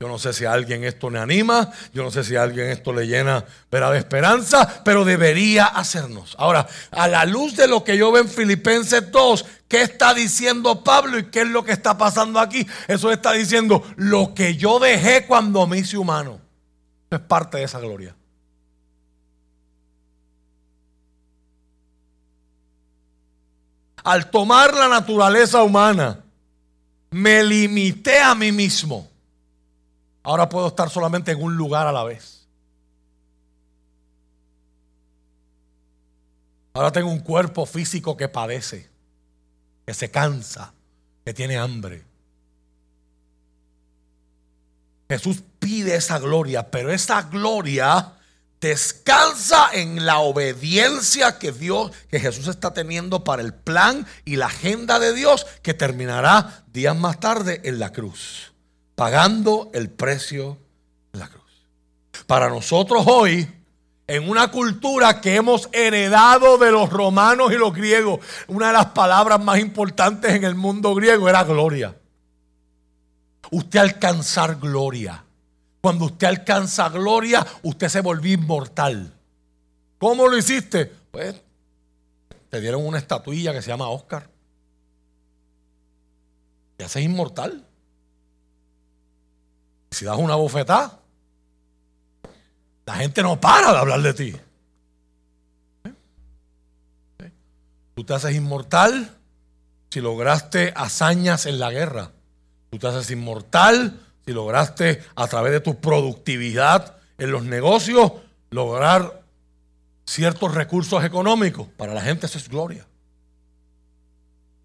Yo no sé si a alguien esto le anima, yo no sé si a alguien esto le llena de esperanza, pero debería hacernos. Ahora, a la luz de lo que yo veo en Filipenses 2, ¿qué está diciendo Pablo y qué es lo que está pasando aquí? Eso está diciendo lo que yo dejé cuando me hice humano. Es parte de esa gloria. Al tomar la naturaleza humana, me limité a mí mismo Ahora puedo estar solamente en un lugar a la vez. Ahora tengo un cuerpo físico que padece, que se cansa, que tiene hambre. Jesús pide esa gloria, pero esa gloria descansa en la obediencia que Dios, que Jesús está teniendo para el plan y la agenda de Dios que terminará días más tarde en la cruz pagando el precio de la cruz. Para nosotros hoy, en una cultura que hemos heredado de los romanos y los griegos, una de las palabras más importantes en el mundo griego era gloria. Usted alcanzar gloria. Cuando usted alcanza gloria, usted se volvió inmortal. ¿Cómo lo hiciste? Pues te dieron una estatuilla que se llama Oscar. Y haces inmortal. Si das una bofetada, la gente no para de hablar de ti. Tú te haces inmortal si lograste hazañas en la guerra. Tú te haces inmortal si lograste a través de tu productividad en los negocios lograr ciertos recursos económicos. Para la gente eso es gloria.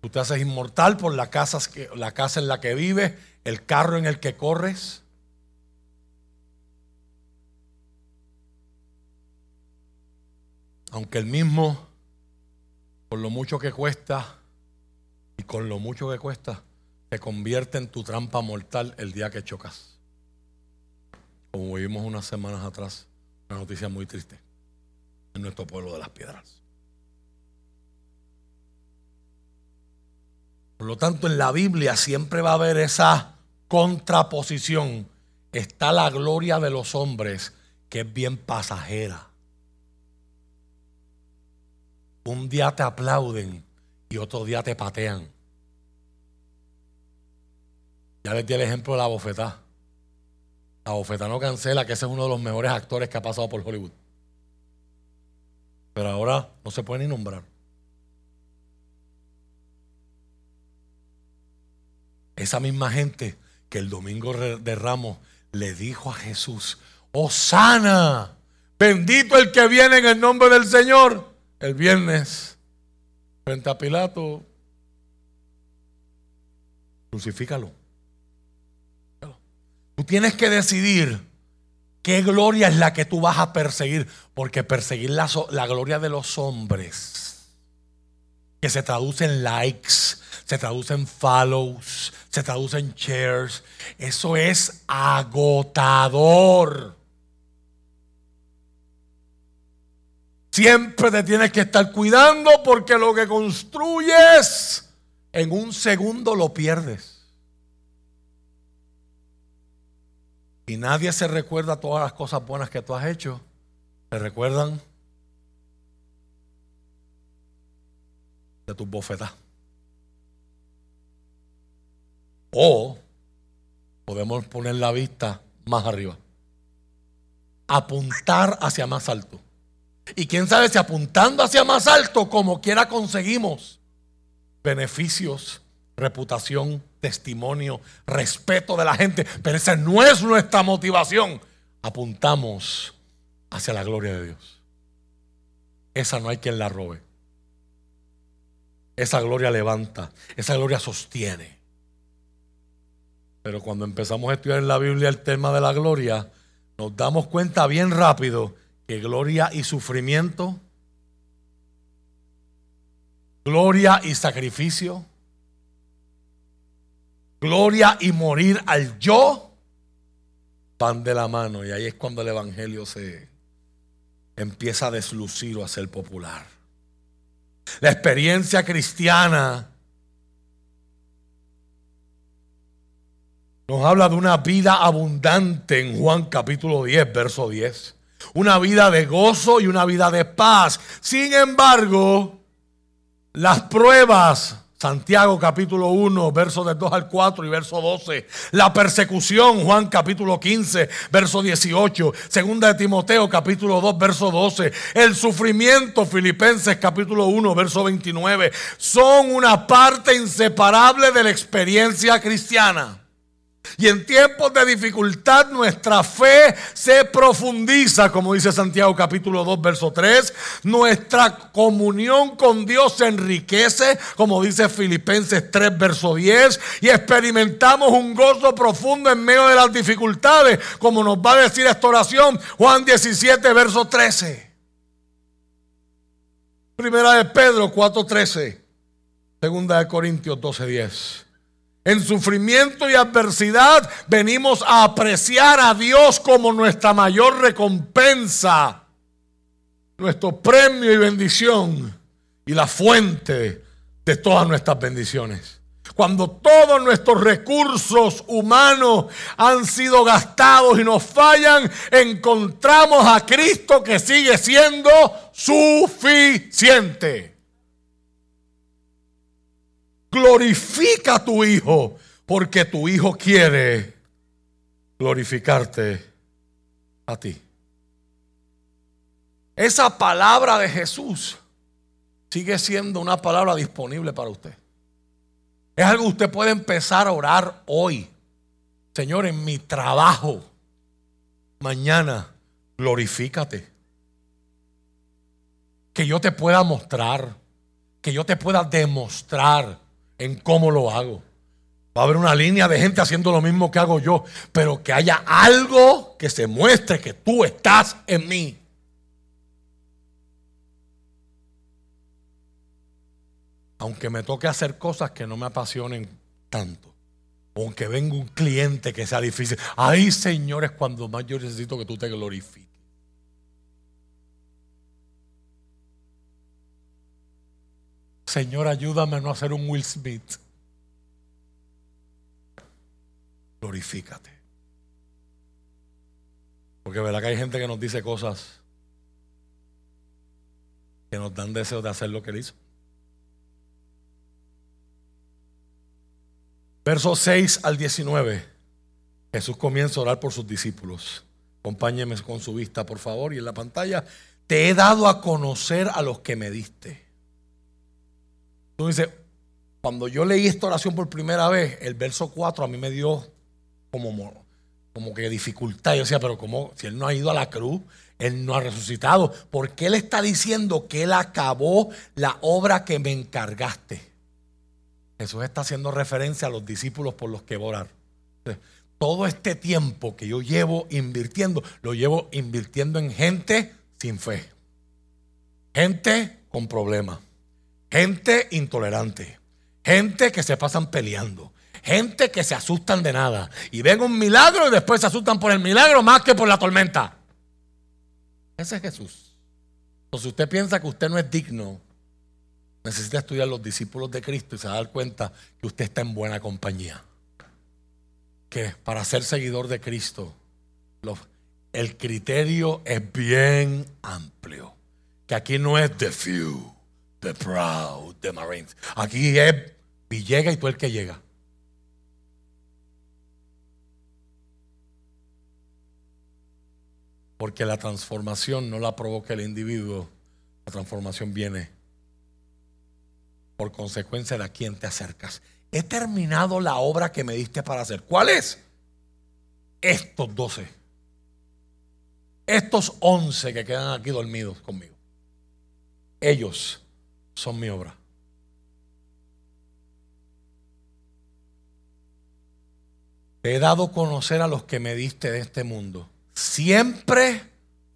Tú te haces inmortal por la casa, la casa en la que vives, el carro en el que corres. Aunque el mismo, con lo mucho que cuesta y con lo mucho que cuesta, te convierte en tu trampa mortal el día que chocas. Como vimos unas semanas atrás, una noticia muy triste en nuestro pueblo de las piedras. Por lo tanto, en la Biblia siempre va a haber esa contraposición. Está la gloria de los hombres, que es bien pasajera. Un día te aplauden y otro día te patean. Ya les di el ejemplo de la bofetá. La bofetá no cancela que ese es uno de los mejores actores que ha pasado por Hollywood. Pero ahora no se puede ni nombrar. Esa misma gente que el domingo de Ramos le dijo a Jesús, sana bendito el que viene en el nombre del Señor. El viernes, frente a Pilato, crucifícalo. Tú tienes que decidir qué gloria es la que tú vas a perseguir, porque perseguir la, gloria de los hombres, que se traduce en likes, se traduce en follows, se traduce en shares, eso es agotador. Siempre te tienes que estar cuidando porque lo que construyes en un segundo lo pierdes. Y nadie se recuerda todas las cosas buenas que tú has hecho, se recuerdan de tus bofetas. O podemos poner la vista más arriba. Apuntar hacia más alto. Y quién sabe si apuntando hacia más alto, como quiera conseguimos beneficios, reputación, testimonio, respeto de la gente, pero esa no es nuestra motivación. Apuntamos hacia la gloria de Dios. Esa no hay quien la robe. Esa gloria levanta, esa gloria sostiene. Pero cuando empezamos a estudiar en la Biblia el tema de la gloria, nos damos cuenta bien rápido que gloria y sufrimiento, gloria y sacrificio, gloria y morir al yo van de la mano. Y ahí es cuando el Evangelio se empieza a deslucir o a ser popular. La experiencia cristiana nos habla de una vida abundante en Juan capítulo 10, verso 10. Una vida de gozo y una vida de paz. Sin embargo, las pruebas Santiago capítulo 1, verso del 2 al 4 y verso 12. La persecución, Juan capítulo 15, verso 18. Segunda de Timoteo capítulo 2, verso 12. El sufrimiento, Filipenses capítulo 1, verso 29. Son una parte inseparable de la experiencia cristiana. Y en tiempos de dificultad nuestra fe se profundiza, como dice Santiago capítulo 2, verso 3. Nuestra comunión con Dios se enriquece, como dice Filipenses 3, verso 10. Y experimentamos un gozo profundo en medio de las dificultades, como nos va a decir esta oración Juan 17, verso 13. Primera de Pedro 4, 13. Segunda de Corintios 12, 10. En sufrimiento y adversidad venimos a apreciar a Dios como nuestra mayor recompensa, nuestro premio y bendición y la fuente de todas nuestras bendiciones. Cuando todos nuestros recursos humanos han sido gastados y nos fallan, encontramos a Cristo que sigue siendo suficiente glorifica a tu Hijo, porque tu Hijo quiere glorificarte a ti. Esa palabra de Jesús sigue siendo una palabra disponible para usted. Es algo que usted puede empezar a orar hoy. Señor, en mi trabajo, mañana, glorifícate. Que yo te pueda mostrar, que yo te pueda demostrar en cómo lo hago. Va a haber una línea de gente haciendo lo mismo que hago yo, pero que haya algo que se muestre que tú estás en mí. Aunque me toque hacer cosas que no me apasionen tanto. Aunque venga un cliente que sea difícil. Ay, señores, cuando más yo necesito que tú te glorifiques. Señor, ayúdame a no hacer un Will Smith. glorifícate. Porque verdad que hay gente que nos dice cosas que nos dan deseo de hacer lo que él hizo. Versos 6 al 19. Jesús comienza a orar por sus discípulos. Acompáñeme con su vista, por favor. Y en la pantalla, te he dado a conocer a los que me diste. Tú dices, cuando yo leí esta oración por primera vez, el verso 4 a mí me dio como, como que dificultad. Yo decía, pero como si él no ha ido a la cruz, él no ha resucitado, ¿por qué él está diciendo que él acabó la obra que me encargaste? Jesús está haciendo referencia a los discípulos por los que orar. Todo este tiempo que yo llevo invirtiendo, lo llevo invirtiendo en gente sin fe. Gente con problemas. Gente intolerante. Gente que se pasan peleando. Gente que se asustan de nada. Y ven un milagro y después se asustan por el milagro más que por la tormenta. Ese es Jesús. Entonces, si usted piensa que usted no es digno, necesita estudiar los discípulos de Cristo y se va a dar cuenta que usted está en buena compañía. Que para ser seguidor de Cristo, el criterio es bien amplio. Que aquí no es the few, the proud, the marines. Aquí es Villega y tú el que llega. Porque la transformación no la provoca el individuo, la transformación viene por consecuencia de a quien te acercas. He terminado la obra que me diste para hacer. ¿Cuál es? Estos doce. Estos once que quedan aquí dormidos conmigo. Ellos son mi obra. Te he dado conocer a los que me diste de este mundo siempre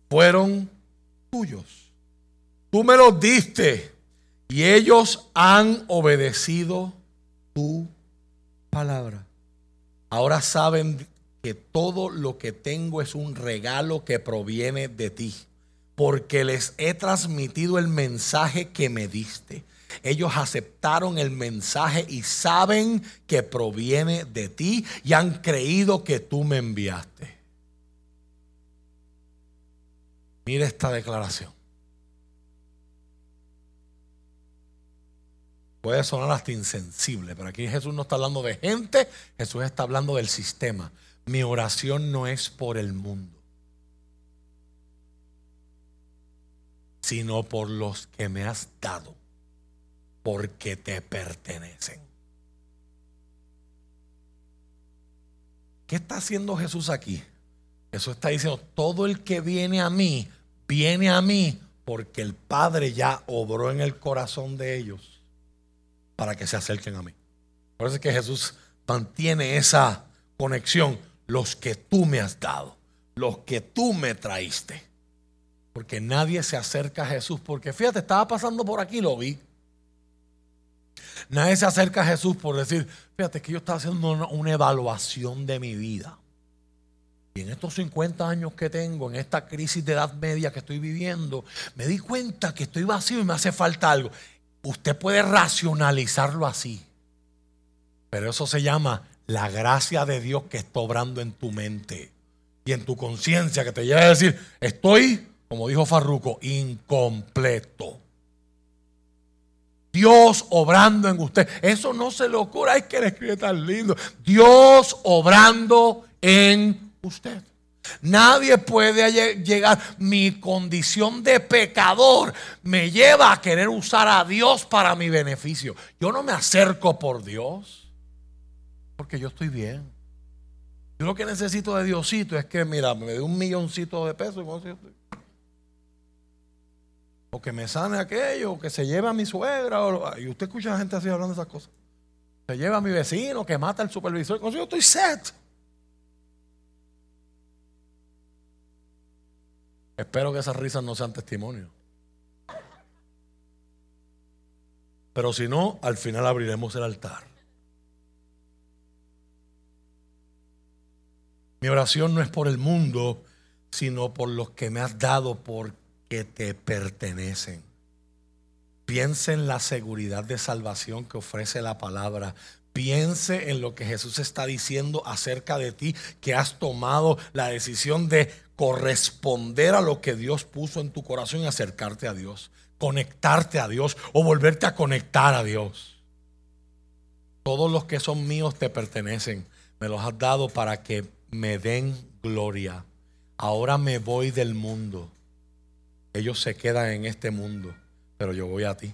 fueron tuyos. Tú me los diste y ellos han obedecido tu palabra. Ahora saben que todo lo que tengo es un regalo que proviene de ti, porque les he transmitido el mensaje que me diste. Ellos aceptaron el mensaje y saben que proviene de ti y han creído que tú me enviaste. Mire esta declaración. Puede sonar hasta insensible, pero aquí Jesús no está hablando de gente, Jesús está hablando del sistema. Mi oración no es por el mundo, sino por los que me has dado, porque te pertenecen. ¿Qué está haciendo Jesús aquí? Eso está diciendo, todo el que viene a mí, viene a mí porque el Padre ya obró en el corazón de ellos para que se acerquen a mí. Por eso es que Jesús mantiene esa conexión, los que tú me has dado, los que tú me traíste. Porque nadie se acerca a Jesús, porque fíjate, estaba pasando por aquí, lo vi. Nadie se acerca a Jesús por decir, fíjate que yo estaba haciendo una evaluación de mi vida. Y en estos 50 años que tengo, en esta crisis de edad media que estoy viviendo, me di cuenta que estoy vacío y me hace falta algo. Usted puede racionalizarlo así, pero eso se llama la gracia de Dios que está obrando en tu mente y en tu conciencia, que te lleva a decir, estoy, como dijo Farruco, incompleto. Dios obrando en usted. Eso no se le ocurre. Ay, que le escribe tan lindo. Dios obrando en usted. Nadie puede llegar. Mi condición de pecador me lleva a querer usar a Dios para mi beneficio. Yo no me acerco por Dios porque yo estoy bien. Yo lo que necesito de Diosito es que, mira, me dé un milloncito de pesos. O que me sane aquello, o que se lleve a mi suegra. y usted escucha a gente así hablando de esas cosas. Se lleva a mi vecino, que mata al supervisor. Yo estoy set. Espero que esas risas no sean testimonio. Pero si no, al final abriremos el altar. Mi oración no es por el mundo, sino por los que me has dado porque te pertenecen. Piensa en la seguridad de salvación que ofrece la palabra. piense en lo que Jesús está diciendo acerca de ti, que has tomado la decisión de corresponder a lo que Dios puso en tu corazón y acercarte a Dios, conectarte a Dios o volverte a conectar a Dios. Todos los que son míos te pertenecen. Me los has dado para que me den gloria. Ahora me voy del mundo. Ellos se quedan en este mundo, pero yo voy a ti.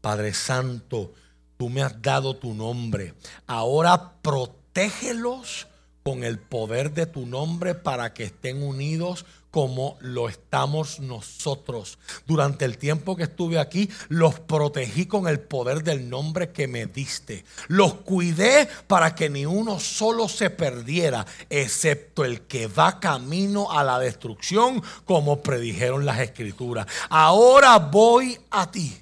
Padre Santo, tú me has dado tu nombre. Ahora protégelos con el poder de tu nombre para que estén unidos como lo estamos nosotros. Durante el tiempo que estuve aquí, los protegí con el poder del nombre que me diste. Los cuidé para que ni uno solo se perdiera, excepto el que va camino a la destrucción, como predijeron las escrituras. Ahora voy a ti.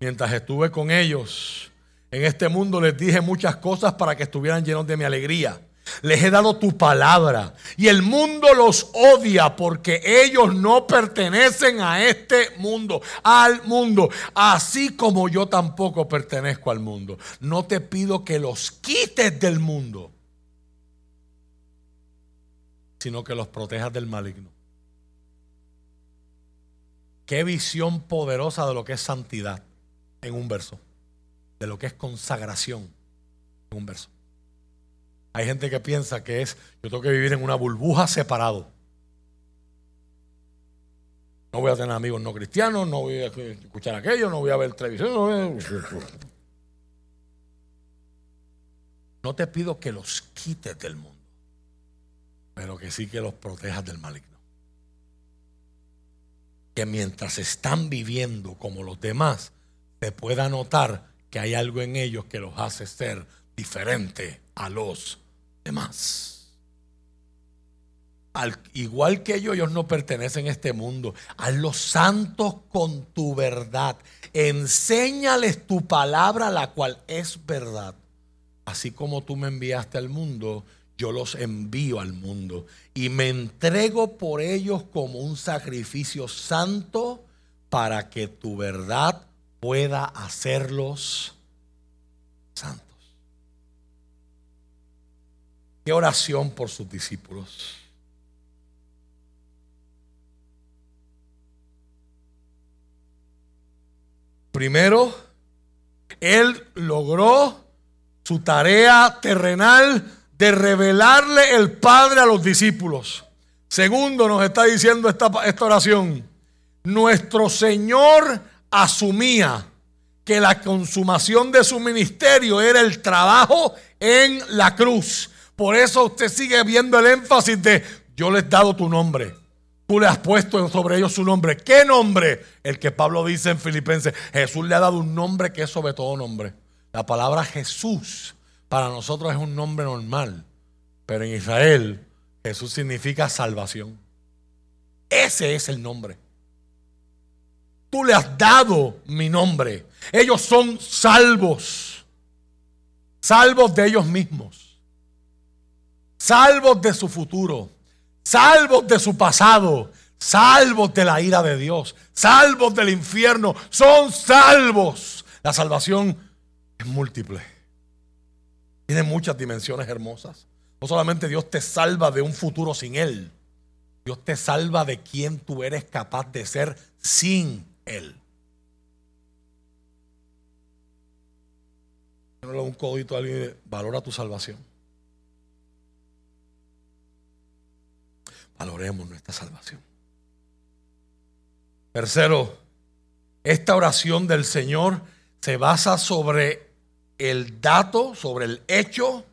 Mientras estuve con ellos en este mundo, les dije muchas cosas para que estuvieran llenos de mi alegría. Les he dado tu palabra y el mundo los odia porque ellos no pertenecen a este mundo, al mundo, así como yo tampoco pertenezco al mundo. No te pido que los quites del mundo, sino que los protejas del maligno. Qué visión poderosa de lo que es santidad en un verso, de lo que es consagración en un verso. Hay gente que piensa que es, yo tengo que vivir en una burbuja separado. No voy a tener amigos no cristianos, no voy a escuchar aquello, no voy a ver televisión. No, no te pido que los quites del mundo, pero que sí que los protejas del maligno. Que mientras están viviendo como los demás, se pueda notar que hay algo en ellos que los hace ser diferente a los demás. Al, igual que ellos, ellos no pertenecen a este mundo. A los santos con tu verdad. Enséñales tu palabra, la cual es verdad. Así como tú me enviaste al mundo, yo los envío al mundo. Y me entrego por ellos como un sacrificio santo para que tu verdad pueda hacerlos santos. Qué oración por sus discípulos. Primero, Él logró su tarea terrenal de revelarle el Padre a los discípulos. Segundo, nos está diciendo esta, esta oración, nuestro Señor asumía que la consumación de su ministerio era el trabajo en la cruz. Por eso usted sigue viendo el énfasis de yo les he dado tu nombre. Tú le has puesto sobre ellos su nombre. ¿Qué nombre? El que Pablo dice en Filipenses. Jesús le ha dado un nombre que es sobre todo nombre. La palabra Jesús para nosotros es un nombre normal. Pero en Israel Jesús significa salvación. Ese es el nombre. Tú le has dado mi nombre. Ellos son salvos. Salvos de ellos mismos salvos de su futuro, salvos de su pasado, salvos de la ira de Dios, salvos del infierno, son salvos. La salvación es múltiple. Tiene muchas dimensiones hermosas. No solamente Dios te salva de un futuro sin Él, Dios te salva de quien tú eres capaz de ser sin Él. un codito a alguien, valora tu salvación. Valoremos nuestra salvación. Tercero, esta oración del Señor se basa sobre el dato, sobre el hecho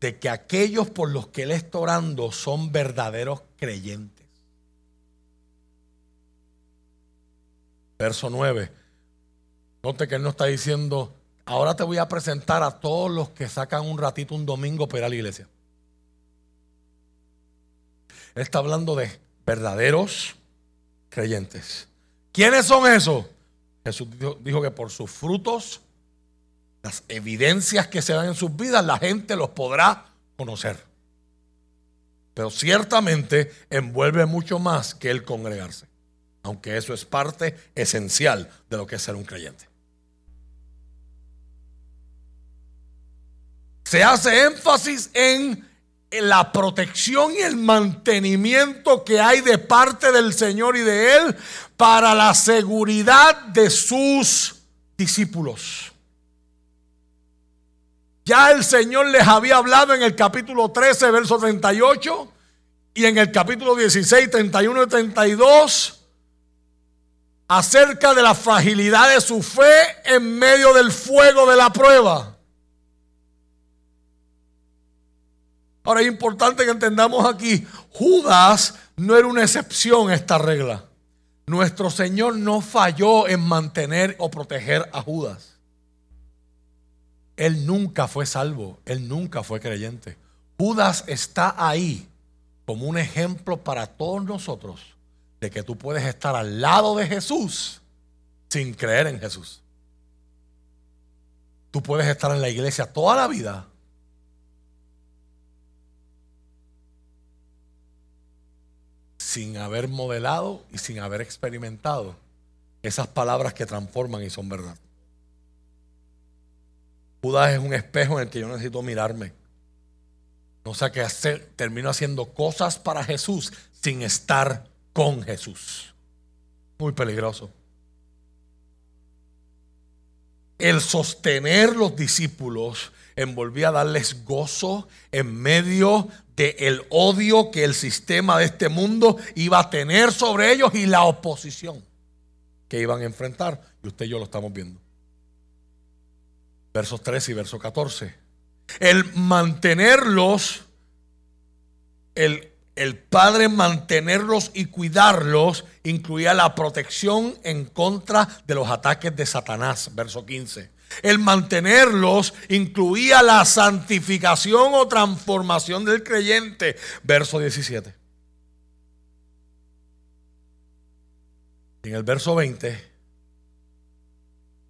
de que aquellos por los que Él está orando son verdaderos creyentes. Verso 9. Note que Él no está diciendo, ahora te voy a presentar a todos los que sacan un ratito un domingo para ir a la iglesia. Está hablando de verdaderos creyentes. ¿Quiénes son esos? Jesús dijo, que por sus frutos, las evidencias que se dan en sus vidas, la gente los podrá conocer. Pero ciertamente envuelve mucho más que el congregarse, aunque eso es parte esencial de lo que es ser un creyente. se hace énfasis en la protección y el mantenimiento que hay de parte del Señor y de Él para la seguridad de sus discípulos. Ya el Señor les había hablado en el capítulo 13, verso 38, y en el capítulo 16, 31 y 32, acerca de la fragilidad de su fe en medio del fuego de la prueba. Ahora es importante que entendamos aquí, Judas no era una excepción a esta regla. Nuestro Señor no falló en mantener o proteger a Judas. Él nunca fue salvo, él nunca fue creyente. Judas está ahí como un ejemplo para todos nosotros de que tú puedes estar al lado de Jesús sin creer en Jesús. Tú puedes estar en la iglesia toda la vida sin haber modelado y sin haber experimentado esas palabras que transforman y son verdad. Judas es un espejo en el que yo necesito mirarme. No sé qué hacer, termino haciendo cosas para Jesús sin estar con Jesús. Muy peligroso. El sostener los discípulos envolvía darles gozo en medio del odio que el sistema de este mundo iba a tener sobre ellos y la oposición que iban a enfrentar. Y usted y yo lo estamos viendo. Versos 13 y verso 14. El mantenerlos, el, el Padre mantenerlos y cuidarlos incluía la protección en contra de los ataques de Satanás. Verso 15 el mantenerlos incluía la santificación o transformación del creyente. Verso 17. En el verso 20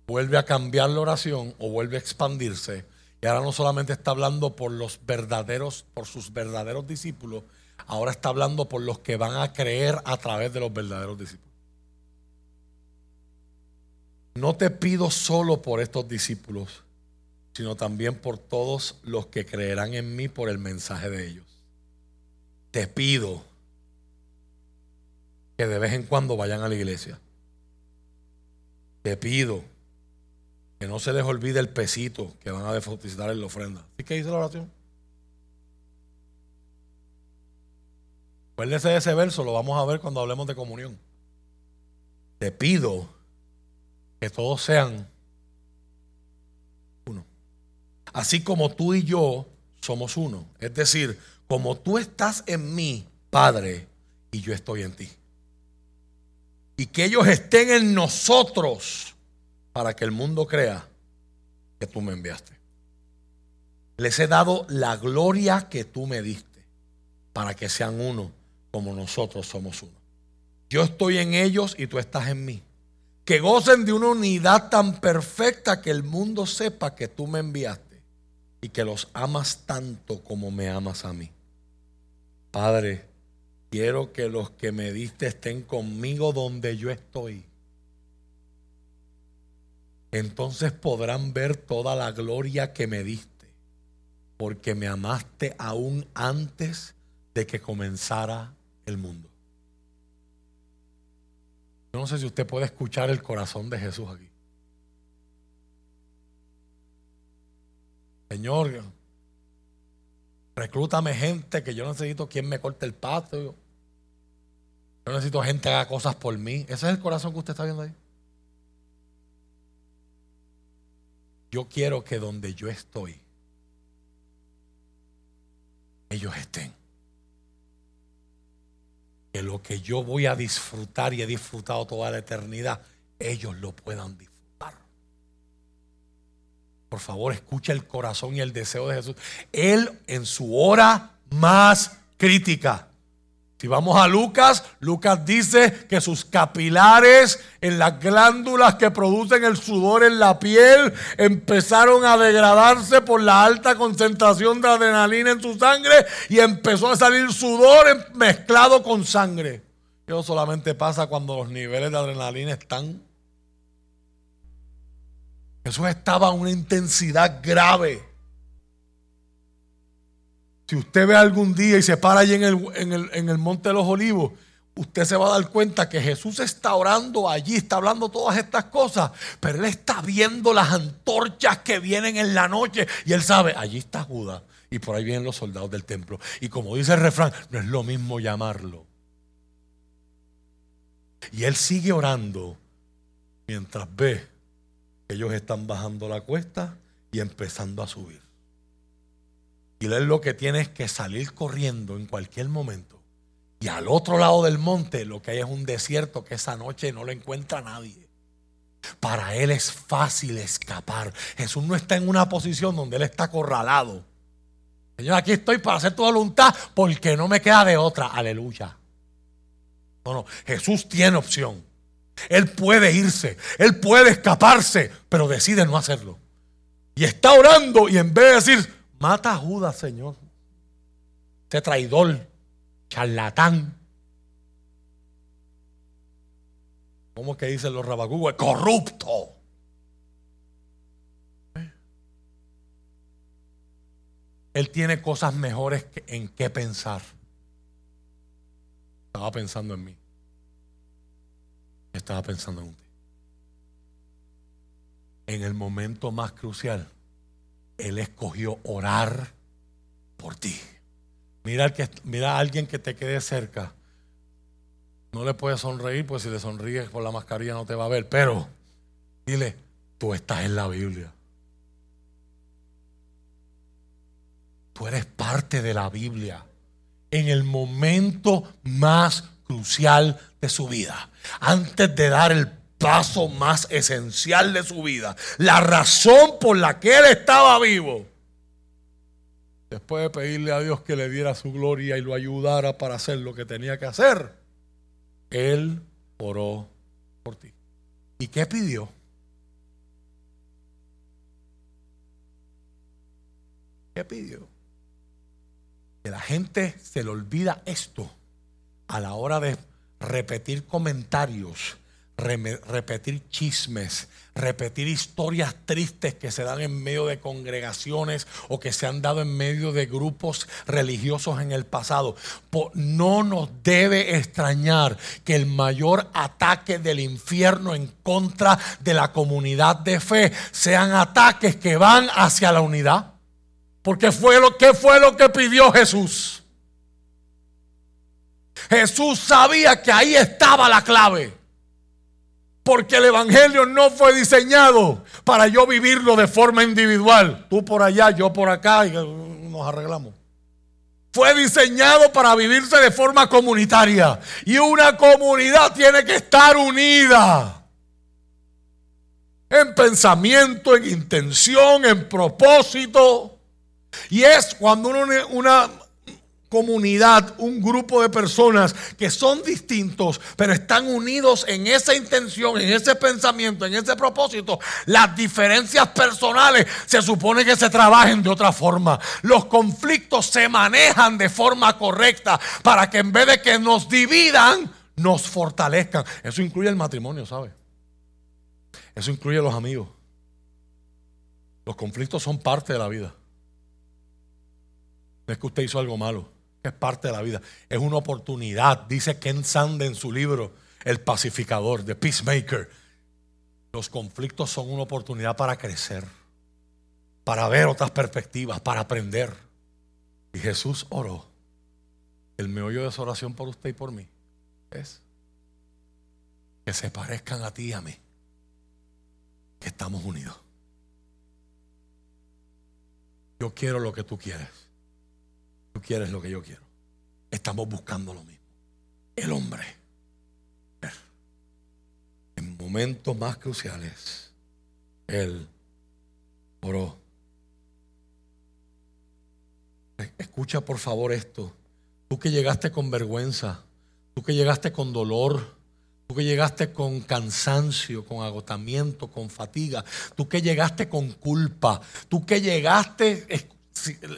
vuelve a cambiar la oración o vuelve a expandirse. Y ahora no solamente está hablando por los verdaderos, por sus verdaderos discípulos, ahora está hablando por los que van a creer a través de los verdaderos discípulos. No te pido solo por estos discípulos, sino también por todos los que creerán en mí por el mensaje de ellos. Te pido que de vez en cuando vayan a la iglesia. Te pido que no se les olvide el pesito que van a depositar en la ofrenda. ¿Sí que dice la oración? Acuérdense de ese verso, lo vamos a ver cuando hablemos de comunión. Te pido que todos sean uno. Así como tú y yo somos uno. Es decir, como tú estás en mí, Padre, y yo estoy en ti. Y que ellos estén en nosotros para que el mundo crea que tú me enviaste. Les he dado la gloria que tú me diste para que sean uno como nosotros somos uno. Yo estoy en ellos y tú estás en mí que gocen de una unidad tan perfecta que el mundo sepa que tú me enviaste y que los amas tanto como me amas a mí. Padre, quiero que los que me diste estén conmigo donde yo estoy. Entonces podrán ver toda la gloria que me diste, porque me amaste aún antes de que comenzara el mundo. Yo no sé si usted puede escuchar el corazón de Jesús aquí. Señor, reclútame gente que yo necesito quien me corte el patio. Yo necesito gente que haga cosas por mí. Ese es el corazón que usted está viendo ahí. Yo quiero que donde yo estoy, ellos estén lo que yo voy a disfrutar y he disfrutado toda la eternidad, ellos lo puedan disfrutar. Por favor, escucha el corazón y el deseo de Jesús. Él en su hora más crítica si vamos a Lucas, Lucas dice que sus capilares en las glándulas que producen el sudor en la piel empezaron a degradarse por la alta concentración de adrenalina en su sangre y empezó a salir sudor mezclado con sangre. Eso solamente pasa cuando los niveles de adrenalina están. Eso estaba a una intensidad grave. Si usted ve algún día y se para allí en el, en el, en el Monte de los Olivos, usted se va a dar cuenta que Jesús está orando allí, está hablando todas estas cosas, pero él está viendo las antorchas que vienen en la noche y él sabe, allí está Judas y por ahí vienen los soldados del templo. Y como dice el refrán, no es lo mismo llamarlo. Y él sigue orando mientras ve que ellos están bajando la cuesta y empezando a subir. Y él lo que tiene es que salir corriendo en cualquier momento y al otro lado del monte lo que hay es un desierto que esa noche no lo encuentra nadie. Para él es fácil escapar. Jesús no está en una posición donde él está acorralado. Señor, aquí estoy para hacer tu voluntad porque no me queda de otra. Aleluya. No, no, Jesús tiene opción. Él puede irse, él puede escaparse, pero decide no hacerlo. Y está orando y en vez de decir, mata a Judas, Señor, ese traidor, charlatán. ¿Cómo que dicen los rabagúes? Corrupto. Él tiene cosas mejores en qué pensar. Estaba pensando en mí. Estaba pensando en usted. En el momento más crucial, Él escogió orar por ti. Mira, que, mira a alguien que te quede cerca. No le puedes sonreír, pues si le sonríes por la mascarilla no te va a ver. Pero dile, tú estás en la Biblia. Tú eres parte de la Biblia. En el momento más crucial de su vida. Antes de dar el paso más esencial de su vida. La razón por la que él estaba vivo después de pedirle a Dios que le diera su gloria y lo ayudara para hacer lo que tenía que hacer, Él oró por ti. ¿Y qué pidió? ¿Qué pidió? Que la gente se le olvida esto a la hora de repetir comentarios repetir chismes, repetir historias tristes que se dan en medio de congregaciones o que se han dado en medio de grupos religiosos en el pasado. No nos debe extrañar que el mayor ataque del infierno en contra de la comunidad de fe sean ataques que van hacia la unidad. Porque fue lo que fue lo que pidió Jesús. Jesús sabía que ahí estaba la clave. Porque el Evangelio no fue diseñado para yo vivirlo de forma individual. Tú por allá, yo por acá y nos arreglamos. Fue diseñado para vivirse de forma comunitaria. Y una comunidad tiene que estar unida. En pensamiento, en intención, en propósito. Y es cuando uno, una comunidad, un grupo de personas que son distintos, pero están unidos en esa intención, en ese pensamiento, en ese propósito, las diferencias personales se supone que se trabajen de otra forma. Los conflictos se manejan de forma correcta para que en vez de que nos dividan, nos fortalezcan. Eso incluye el matrimonio, ¿sabe? Eso incluye los amigos. Los conflictos son parte de la vida. No es que usted hizo algo malo es parte de la vida. Es una oportunidad, dice Ken Sand en su libro, El pacificador, The Peacemaker. Los conflictos son una oportunidad para crecer, para ver otras perspectivas, para aprender. Y Jesús oró. El meollo de su oración por usted y por mí es que se parezcan a ti y a mí, que estamos unidos. Yo quiero lo que tú quieres. Tú quieres lo que yo quiero. Estamos buscando lo mismo. El hombre. En momentos más cruciales, Él oró. Escucha por favor esto. Tú que llegaste con vergüenza, tú que llegaste con dolor, tú que llegaste con cansancio, con agotamiento, con fatiga, tú que llegaste con culpa, tú que llegaste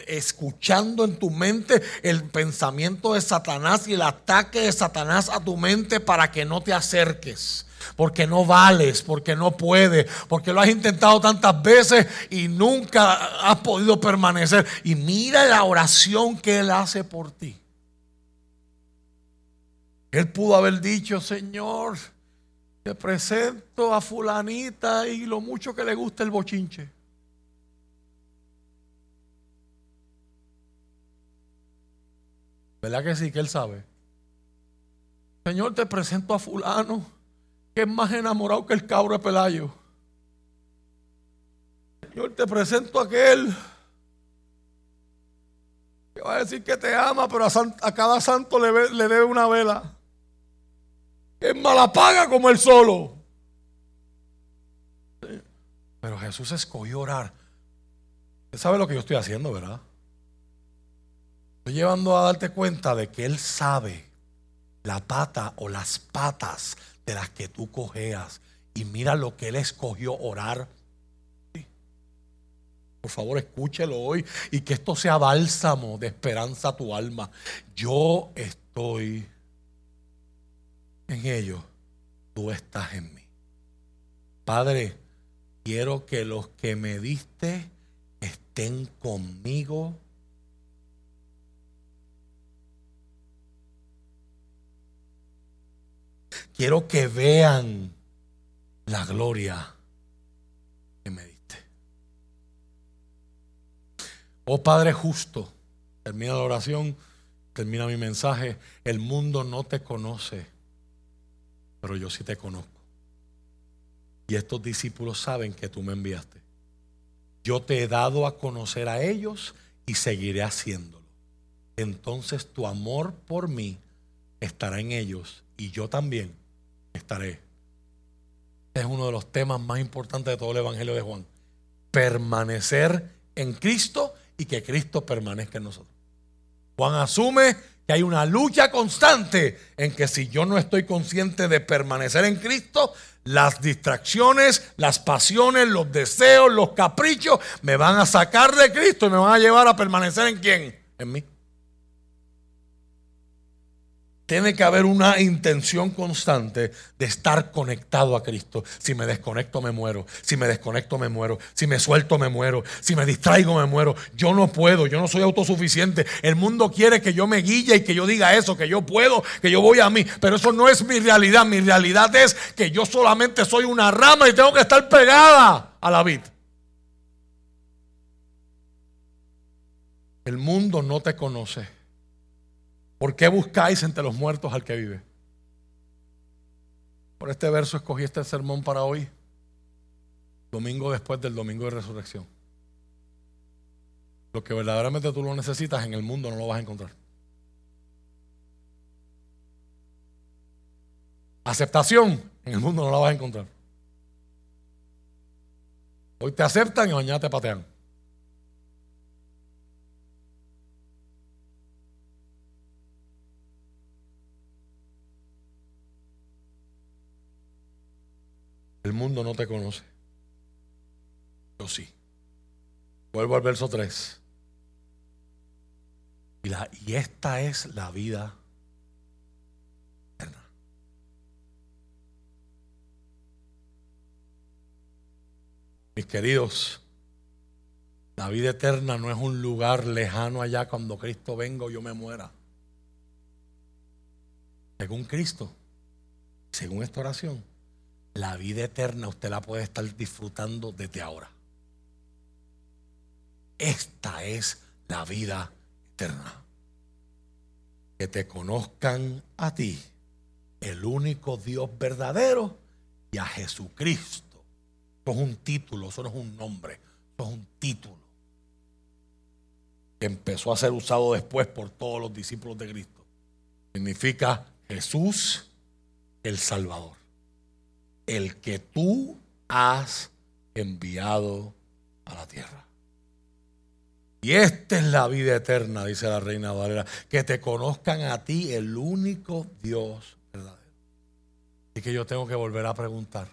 escuchando en tu mente el pensamiento de Satanás y el ataque de Satanás a tu mente para que no te acerques. porque no vales, porque no puedes, porque lo has intentado tantas veces y nunca has podido permanecer. Y mira la oración que Él hace por ti. Él pudo haber dicho, Señor, te presento a fulanita y lo mucho que le gusta el bochinche. ¿Verdad que sí? Que él sabe. Señor, te presento a fulano, que es más enamorado que el cabro de Pelayo. Señor, te presento a aquel que va a decir que te ama, pero a, cada santo le, debe una vela. Que es mala paga como él solo. Pero Jesús escogió orar. Usted sabe lo que yo estoy haciendo, ¿verdad? Estoy llevando a darte cuenta de que Él sabe la pata o las patas de las que tú cojeas. Y mira lo que Él escogió orar. Por favor, escúchelo hoy y que esto sea bálsamo de esperanza a tu alma. Yo estoy en ello, tú estás en mí. Padre, quiero que los que me diste estén conmigo Quiero que vean la gloria que me diste. Oh Padre justo, termina la oración, termina mi mensaje. El mundo no te conoce, pero yo sí te conozco. Y estos discípulos saben que tú me enviaste. Yo te he dado a conocer a ellos y seguiré haciéndolo. Entonces tu amor por mí estará en ellos y yo también estaré. Es uno de los temas más importantes de todo el Evangelio de Juan. Permanecer en Cristo y que Cristo permanezca en nosotros. Juan asume que hay una lucha constante en que si yo no estoy consciente de permanecer en Cristo, las distracciones, las pasiones, los deseos, los caprichos me van a sacar de Cristo y me van a llevar a permanecer en quién? En mí. Tiene que haber una intención constante de estar conectado a Cristo. Si me desconecto me muero. Si me desconecto me muero. Si me suelto me muero. Si me distraigo me muero. Yo no puedo. Yo no soy autosuficiente. El mundo quiere que yo me guille y que yo diga eso, que yo puedo, que yo voy a mí. Pero eso no es mi realidad. Mi realidad es que yo solamente soy una rama y tengo que estar pegada a la vid. El mundo no te conoce. ¿Por qué buscáis entre los muertos al que vive? Por este verso escogí este sermón para hoy, domingo después del domingo de resurrección. Lo que verdaderamente tú lo necesitas en el mundo no lo vas a encontrar. Aceptación en el mundo no la vas a encontrar. Hoy te aceptan y mañana te patean. El mundo no te conoce. Yo sí. Vuelvo al verso 3. Y, la, y esta es la vida eterna. Mis queridos, la vida eterna no es un lugar lejano allá cuando Cristo venga o yo me muera. Según Cristo, según esta oración, la vida eterna usted la puede estar disfrutando desde ahora. Esta es la vida eterna. Que te conozcan a ti, el único Dios verdadero, y a Jesucristo. Eso es un título, eso no es un nombre, eso es un título. Que empezó a ser usado después por todos los discípulos de Cristo. Significa Jesús el Salvador el que tú has enviado a la tierra. Y esta es la vida eterna, dice la reina Valera, que te conozcan a ti el único Dios verdadero. Y que yo tengo que volver a preguntar,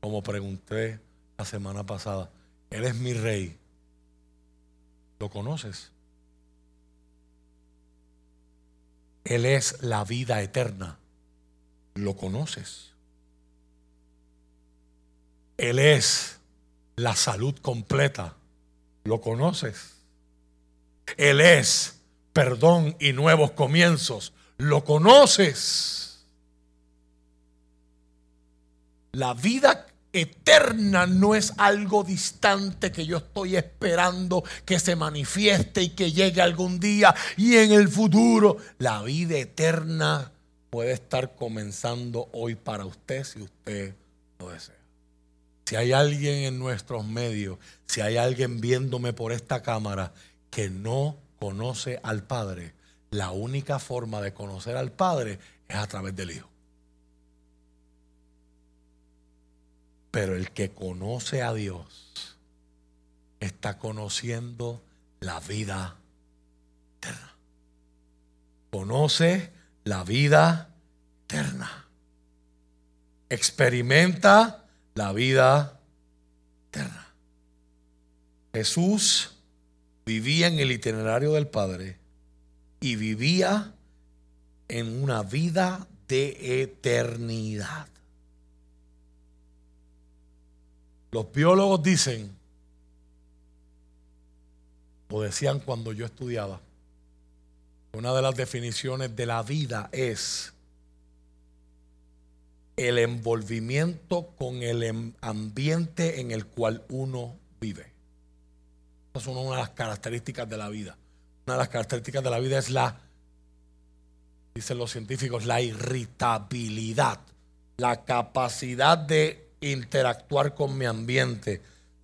como pregunté la semana pasada, eres mi rey. ¿Lo conoces? Él es la vida eterna. ¿Lo conoces? Él es la salud completa. ¿Lo conoces? Él es perdón y nuevos comienzos. ¿Lo conoces? La vida eterna no es algo distante que yo estoy esperando que se manifieste y que llegue algún día y en el futuro. La vida eterna puede estar comenzando hoy para usted si usted lo desea. Si hay alguien en nuestros medios, si hay alguien viéndome por esta cámara que no conoce al Padre, la única forma de conocer al Padre es a través del Hijo. Pero el que conoce a Dios está conociendo la vida eterna. Conoce la vida eterna. Experimenta la vida eterna. Jesús vivía en el itinerario del Padre y vivía en una vida de eternidad. Los biólogos dicen, o decían cuando yo estudiaba, una de las definiciones de la vida es el envolvimiento con el em, ambiente en el cual uno vive. Esa es una de las características de la vida. Una de las características de la vida es la, dicen los científicos, la irritabilidad, la capacidad de interactuar con mi ambiente.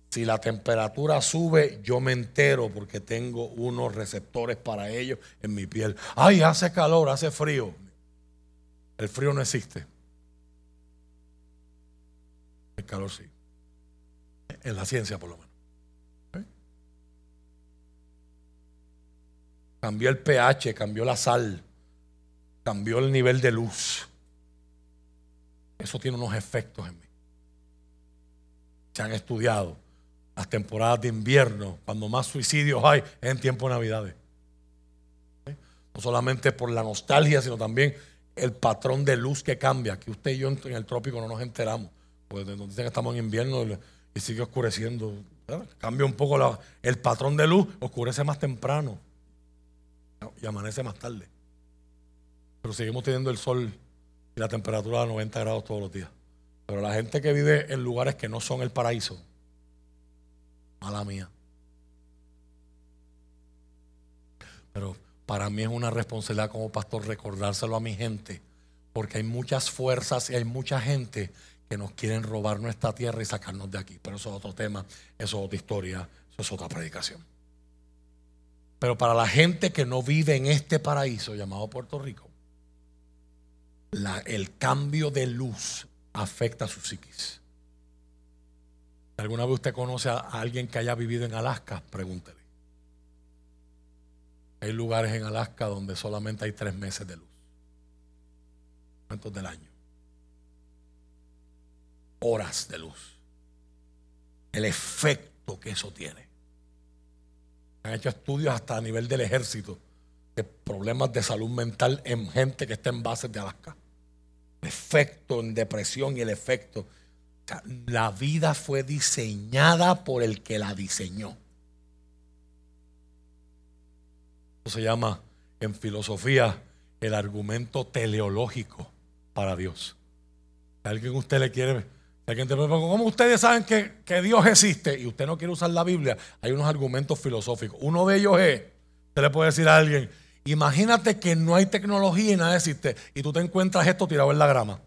Si la temperatura sube, yo me entero porque tengo unos receptores para ello en mi piel. Ay, hace calor, hace frío. El frío no existe. El calor sí. En la ciencia, por lo menos. ¿Eh? Cambió el pH, cambió la sal, cambió el nivel de luz. Eso tiene unos efectos en mí se han estudiado. Las temporadas de invierno, cuando más suicidios hay, es en tiempo de Navidades. No solamente por la nostalgia, sino también el patrón de luz que cambia. Que usted y yo en el trópico no nos enteramos. Pues nos dicen que estamos en invierno y sigue oscureciendo. Cambia un poco el patrón de luz, oscurece más temprano y amanece más tarde. Pero seguimos teniendo el sol y la temperatura a 90 grados todos los días. Pero la gente que vive en lugares que no son el paraíso, mala mía. Pero para mí es una responsabilidad como pastor recordárselo a mi gente, porque hay muchas fuerzas y hay mucha gente que nos quieren robar nuestra tierra y sacarnos de aquí. Pero eso es otro tema, eso es otra historia, eso es otra predicación. Pero para la gente que no vive en este paraíso llamado Puerto Rico, el cambio de luz afecta a su psiquis. ¿Alguna vez usted conoce a alguien que haya vivido en Alaska? Pregúntele. Hay lugares en Alaska donde solamente hay tres meses de luz. ¿Cuántos del año? Horas de luz. El efecto que eso tiene. Han hecho estudios hasta a nivel del ejército de problemas de salud mental en gente que está en bases de Alaska efecto en depresión y el efecto. la vida fue diseñada por el que la diseñó. Eso se llama en filosofía el argumento teleológico para Dios. alguien usted le quiere, alguien te ¿cómo ustedes saben que, que, Dios existe y usted no quiere usar la Biblia? Hay unos argumentos filosóficos. Uno de ellos es, usted le puede decir a alguien, Imagínate que no hay tecnología y nada existe y tú te encuentras esto tirado en la grama.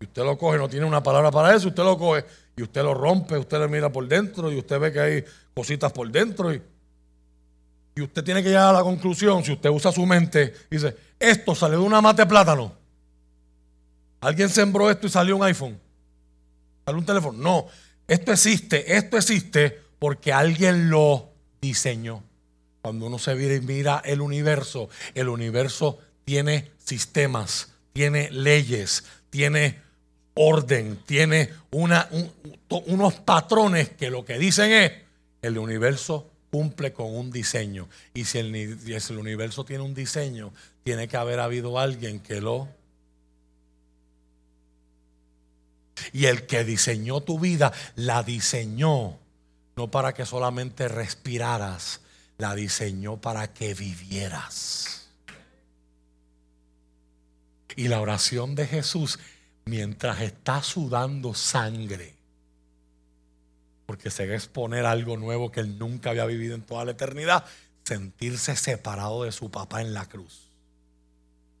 Y usted lo coge, no tiene una palabra para eso, usted lo coge y usted lo rompe, usted le mira por dentro y usted ve que hay cositas por dentro y, y usted tiene que llegar a la conclusión, si usted usa su mente, dice, esto sale de una mate de plátano. Alguien sembró esto y salió un iPhone. Salió un teléfono. No, esto existe, esto existe porque alguien lo diseñó. Cuando uno se mira el universo, el universo tiene sistemas, tiene leyes, tiene orden, tiene unos patrones que lo que dicen es, el universo cumple con un diseño. Y si el, si el universo tiene un diseño, tiene que haber habido alguien que lo... Y el que diseñó tu vida, la diseñó no para que solamente respiraras, la diseñó para que vivieras. Y la oración de Jesús, mientras está sudando sangre, porque se va a exponer algo nuevo que él nunca había vivido en toda la eternidad, sentirse separado de su papá en la cruz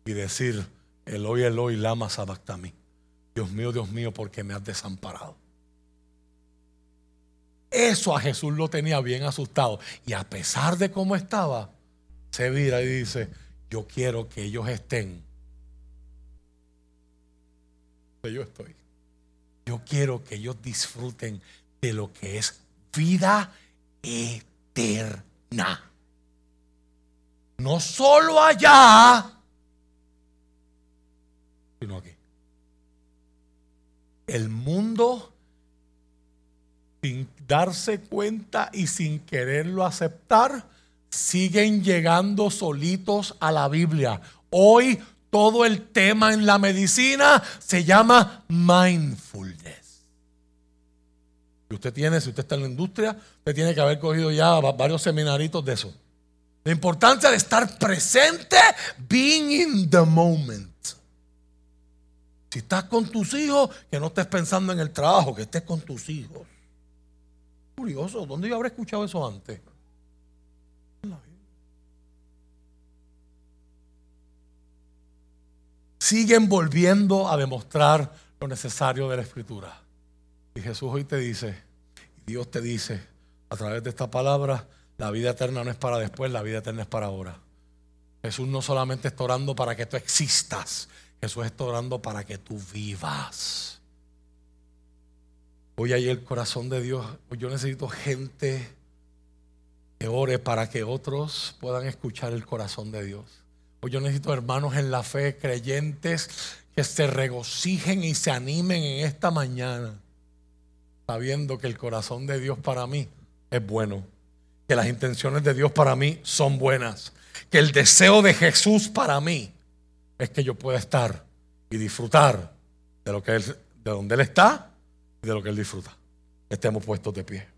y decir, Eloy, Eloy, lama sabactami. Dios mío, Dios mío, porque me has desamparado. Eso a Jesús lo tenía bien asustado. Y a pesar de cómo estaba, se vira y dice, yo quiero que ellos estén. Yo estoy. Yo quiero que ellos disfruten de lo que es vida eterna. No solo allá, sino aquí. El mundo, sin darse cuenta y sin quererlo aceptar, siguen llegando solitos a la Biblia. Hoy todo el tema en la medicina se llama mindfulness. Y usted tiene, si usted está en la industria, usted tiene que haber cogido ya varios seminaritos de eso. La importancia de estar presente, being in the moment. Si estás con tus hijos, que no estés pensando en el trabajo, que estés con tus hijos. Curioso, ¿dónde yo habré escuchado eso antes? Siguen volviendo a demostrar lo necesario de la escritura. Y Jesús hoy te dice, Dios te dice, a través de esta palabra, la vida eterna no es para después, la vida eterna es para ahora. Jesús no solamente está orando para que tú existas, Jesús está orando para que tú vivas. Hoy hay el corazón de Dios. Hoy yo necesito gente que ore para que otros puedan escuchar el corazón de Dios. Hoy yo necesito hermanos en la fe, creyentes, que se regocijen y se animen en esta mañana, sabiendo que el corazón de Dios para mí es bueno, que las intenciones de Dios para mí son buenas, que el deseo de Jesús para mí es que yo pueda estar y disfrutar de lo que él, de donde él está y de lo que él disfruta. Estemos puestos de pie.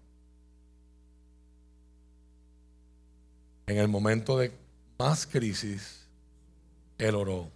En el momento de más crisis, él oró.